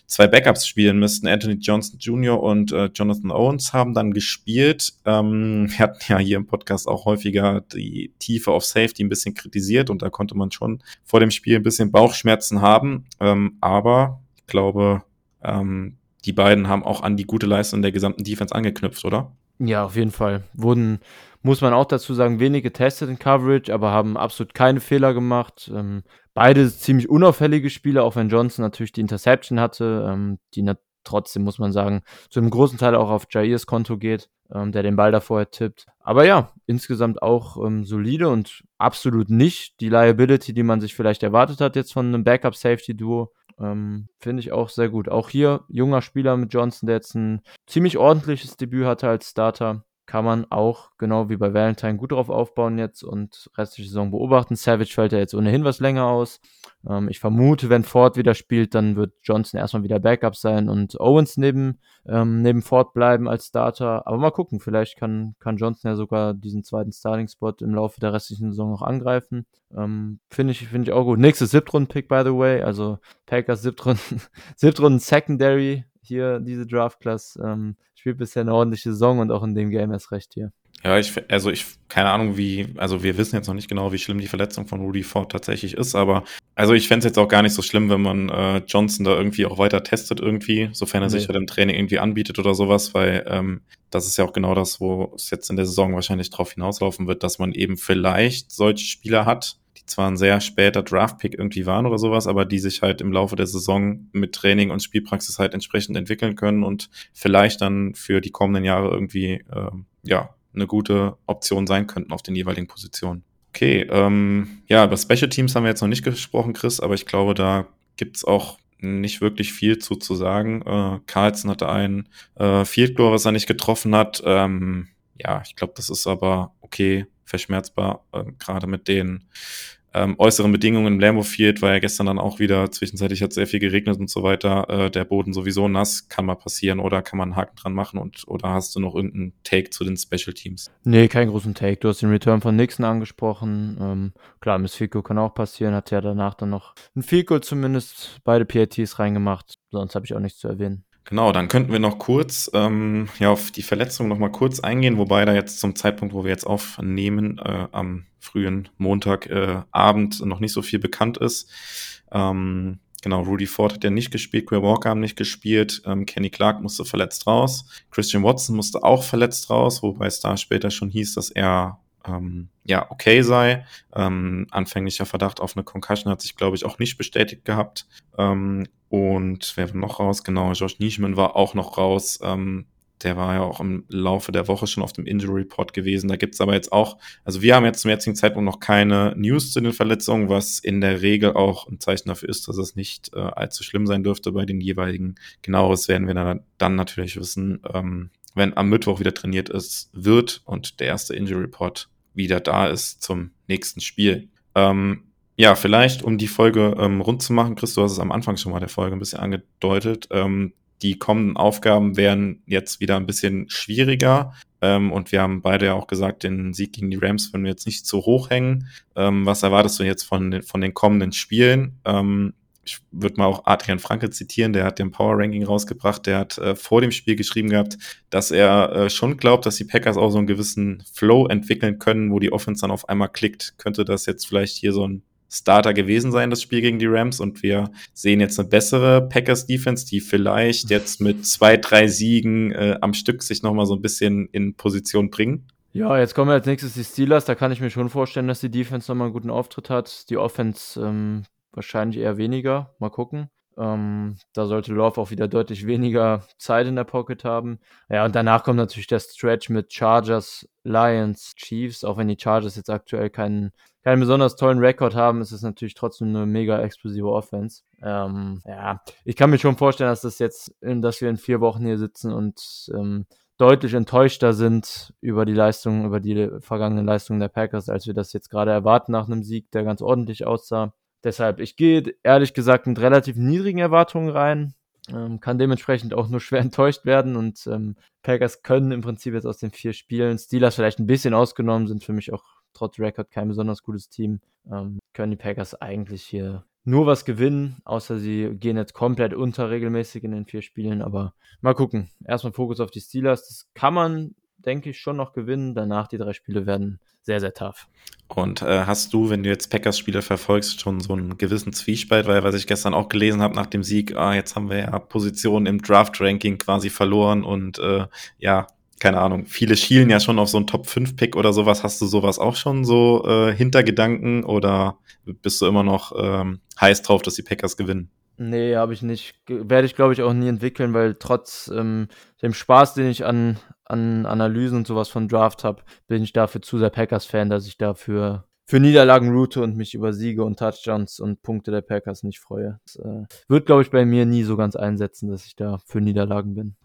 zwei Backups spielen müssen. Anthony Johnson Jr. und äh, Jonathan Owens haben dann gespielt. Ähm, wir hatten ja hier im Podcast auch häufiger die Tiefe auf Safety ein bisschen kritisiert und da konnte man schon vor dem Spiel ein bisschen Bauchschmerzen haben. Ähm, aber ich glaube, ähm, die beiden haben auch an die gute Leistung der gesamten Defense angeknüpft, oder? Ja, auf jeden Fall. Wurden, muss man auch dazu sagen, wenig getestet in Coverage, aber haben absolut keine Fehler gemacht. Ähm, beide ziemlich unauffällige Spieler, auch wenn Johnson natürlich die Interception hatte, ähm, die trotzdem, muss man sagen, zu einem großen Teil auch auf Jairs Konto geht, ähm, der den Ball da vorher tippt. Aber ja, insgesamt auch ähm, solide und absolut nicht die Liability, die man sich vielleicht erwartet hat jetzt von einem Backup-Safety-Duo. Ähm, Finde ich auch sehr gut. Auch hier junger Spieler mit Johnson, der jetzt ein ziemlich ordentliches Debüt hatte als Starter. Kann man auch, genau wie bei Valentine, gut drauf aufbauen jetzt und restliche Saison beobachten. Savage fällt ja jetzt ohnehin was länger aus. Ähm, ich vermute, wenn Ford wieder spielt, dann wird Johnson erstmal wieder Backup sein und Owens neben, ähm, neben Ford bleiben als Starter. Aber mal gucken, vielleicht kann, kann Johnson ja sogar diesen zweiten Starting-Spot im Laufe der restlichen Saison noch angreifen. Ähm, Finde ich, find ich auch gut. Nächstes Siebtrunden-Pick, by the way. Also Packers Siebtrunden, Siebtrunden Secondary hier, diese Draft-Class. Ähm, spielt bisher eine ordentliche Saison und auch in dem Game erst recht hier. Ja, ich, also ich, keine Ahnung, wie, also wir wissen jetzt noch nicht genau, wie schlimm die Verletzung von Rudy Ford tatsächlich ist, aber also ich fände es jetzt auch gar nicht so schlimm, wenn man äh, Johnson da irgendwie auch weiter testet irgendwie, sofern er nee. sich halt im Training irgendwie anbietet oder sowas, weil ähm, das ist ja auch genau das, wo es jetzt in der Saison wahrscheinlich drauf hinauslaufen wird, dass man eben vielleicht solche Spieler hat, die zwar ein sehr später Draftpick irgendwie waren oder sowas, aber die sich halt im Laufe der Saison mit Training und Spielpraxis halt entsprechend entwickeln können und vielleicht dann für die kommenden Jahre irgendwie, äh, ja, eine gute Option sein könnten auf den jeweiligen Positionen. Okay, ähm, ja, über Special Teams haben wir jetzt noch nicht gesprochen, Chris, aber ich glaube, da gibt's auch nicht wirklich viel zu, zu sagen. Äh, Carlson hatte einen äh, Field Goal, was er nicht getroffen hat. Ähm, ja, ich glaube, das ist aber okay, verschmerzbar, äh, gerade mit den ähm, äußeren Bedingungen im Lambo Field war ja gestern dann auch wieder, zwischenzeitlich hat sehr viel geregnet und so weiter, äh, der Boden sowieso nass, kann mal passieren oder kann man einen Haken dran machen und oder hast du noch irgendeinen Take zu den Special Teams? Nee, keinen großen Take. Du hast den Return von Nixon angesprochen. Ähm, klar, Miss Fico kann auch passieren, hat ja danach dann noch ein Fico zumindest beide PATs reingemacht, sonst habe ich auch nichts zu erwähnen. Genau, dann könnten wir noch kurz ähm, ja, auf die Verletzung noch mal kurz eingehen, wobei da jetzt zum Zeitpunkt, wo wir jetzt aufnehmen, äh, am frühen Montagabend äh, noch nicht so viel bekannt ist. Ähm, genau, Rudy Ford hat ja nicht gespielt, Queer Walker haben nicht gespielt, ähm, Kenny Clark musste verletzt raus, Christian Watson musste auch verletzt raus, wobei es da später schon hieß, dass er ähm, ja okay sei. Ähm, anfänglicher Verdacht auf eine Concussion hat sich, glaube ich, auch nicht bestätigt gehabt. Ähm, und wer war noch raus? Genau, Josh Nischman war auch noch raus. Ähm, der war ja auch im Laufe der Woche schon auf dem Injury Report gewesen. Da gibt's aber jetzt auch, also wir haben jetzt zum jetzigen Zeitpunkt noch keine News zu den Verletzungen, was in der Regel auch ein Zeichen dafür ist, dass es nicht äh, allzu schlimm sein dürfte bei den jeweiligen. Genaueres werden wir dann, dann natürlich wissen, ähm, wenn am Mittwoch wieder trainiert ist, wird und der erste Injury Report wieder da ist zum nächsten Spiel. Ähm, ja, vielleicht, um die Folge ähm, rund zu machen, Chris, du hast es am Anfang schon mal der Folge ein bisschen angedeutet. Ähm, die kommenden Aufgaben werden jetzt wieder ein bisschen schwieriger. Ähm, und wir haben beide ja auch gesagt, den Sieg gegen die Rams würden wir jetzt nicht zu hoch hängen. Ähm, was erwartest du jetzt von den, von den kommenden Spielen? Ich würde mal auch Adrian Franke zitieren, der hat den Power Ranking rausgebracht, der hat äh, vor dem Spiel geschrieben gehabt, dass er äh, schon glaubt, dass die Packers auch so einen gewissen Flow entwickeln können, wo die Offense dann auf einmal klickt. Könnte das jetzt vielleicht hier so ein Starter gewesen sein, das Spiel gegen die Rams. Und wir sehen jetzt eine bessere Packers-Defense, die vielleicht jetzt mit zwei, drei Siegen äh, am Stück sich nochmal so ein bisschen in Position bringen. Ja, jetzt kommen wir als nächstes die Steelers. Da kann ich mir schon vorstellen, dass die Defense nochmal einen guten Auftritt hat. Die Offense ähm, wahrscheinlich eher weniger. Mal gucken. Ähm, da sollte Love auch wieder deutlich weniger Zeit in der Pocket haben. Ja, und danach kommt natürlich der Stretch mit Chargers, Lions, Chiefs. Auch wenn die Chargers jetzt aktuell keinen, keinen besonders tollen Rekord haben, ist es natürlich trotzdem eine mega explosive Offense. Ähm, ja, ich kann mir schon vorstellen, dass das jetzt, dass wir in vier Wochen hier sitzen und ähm, deutlich enttäuschter sind über die Leistungen, über die vergangenen Leistungen der Packers, als wir das jetzt gerade erwarten nach einem Sieg, der ganz ordentlich aussah. Deshalb, ich gehe ehrlich gesagt mit relativ niedrigen Erwartungen rein, ähm, kann dementsprechend auch nur schwer enttäuscht werden und ähm, Packers können im Prinzip jetzt aus den vier Spielen, Steelers vielleicht ein bisschen ausgenommen, sind für mich auch trotz Rekord kein besonders gutes Team, ähm, können die Packers eigentlich hier nur was gewinnen, außer sie gehen jetzt komplett unter regelmäßig in den vier Spielen. Aber mal gucken. Erstmal Fokus auf die Steelers. Das kann man, denke ich, schon noch gewinnen. Danach die drei Spiele werden sehr, sehr tough. Und äh, hast du, wenn du jetzt Packers-Spiele verfolgst, schon so einen gewissen Zwiespalt, weil was ich gestern auch gelesen habe nach dem Sieg, ah, jetzt haben wir ja Positionen im Draft-Ranking quasi verloren und äh, ja, keine Ahnung, viele schielen ja schon auf so einen Top-5-Pick oder sowas. Hast du sowas auch schon so äh, Hintergedanken oder bist du immer noch ähm, heiß drauf, dass die Packers gewinnen? Nee, habe ich nicht. Werde ich, glaube ich, auch nie entwickeln, weil trotz ähm, dem Spaß, den ich an, an Analysen und sowas von Draft habe, bin ich dafür zu sehr Packers-Fan, dass ich dafür für Niederlagen route und mich über Siege und Touchdowns und Punkte der Packers nicht freue. Das äh, wird, glaube ich, bei mir nie so ganz einsetzen, dass ich da für Niederlagen bin.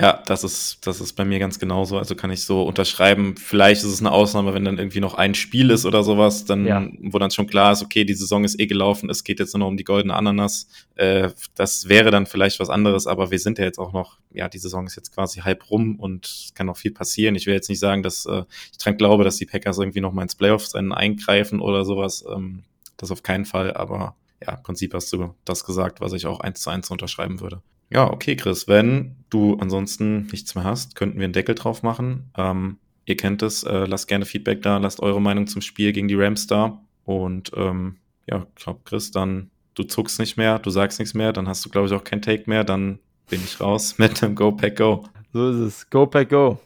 Ja, das ist, das ist bei mir ganz genauso. Also kann ich so unterschreiben. Vielleicht ist es eine Ausnahme, wenn dann irgendwie noch ein Spiel ist oder sowas, dann, ja. wo dann schon klar ist, okay, die Saison ist eh gelaufen, es geht jetzt nur noch um die goldene Ananas. Äh, das wäre dann vielleicht was anderes, aber wir sind ja jetzt auch noch, ja, die Saison ist jetzt quasi halb rum und es kann noch viel passieren. Ich will jetzt nicht sagen, dass äh, ich dran glaube, dass die Packers irgendwie noch mal ins Playoffs-Rennen eingreifen oder sowas. Ähm, das auf keinen Fall, aber ja, im Prinzip hast du das gesagt, was ich auch eins zu eins unterschreiben würde. Ja, okay, Chris. Wenn du ansonsten nichts mehr hast, könnten wir einen Deckel drauf machen. Ähm, ihr kennt es, äh, lasst gerne Feedback da, lasst eure Meinung zum Spiel gegen die Rams da. Und ähm, ja, ich glaube, Chris, dann du zuckst nicht mehr, du sagst nichts mehr, dann hast du, glaube ich, auch kein Take mehr, dann bin ich raus mit dem Go Pack Go. So ist es. Go Pack Go.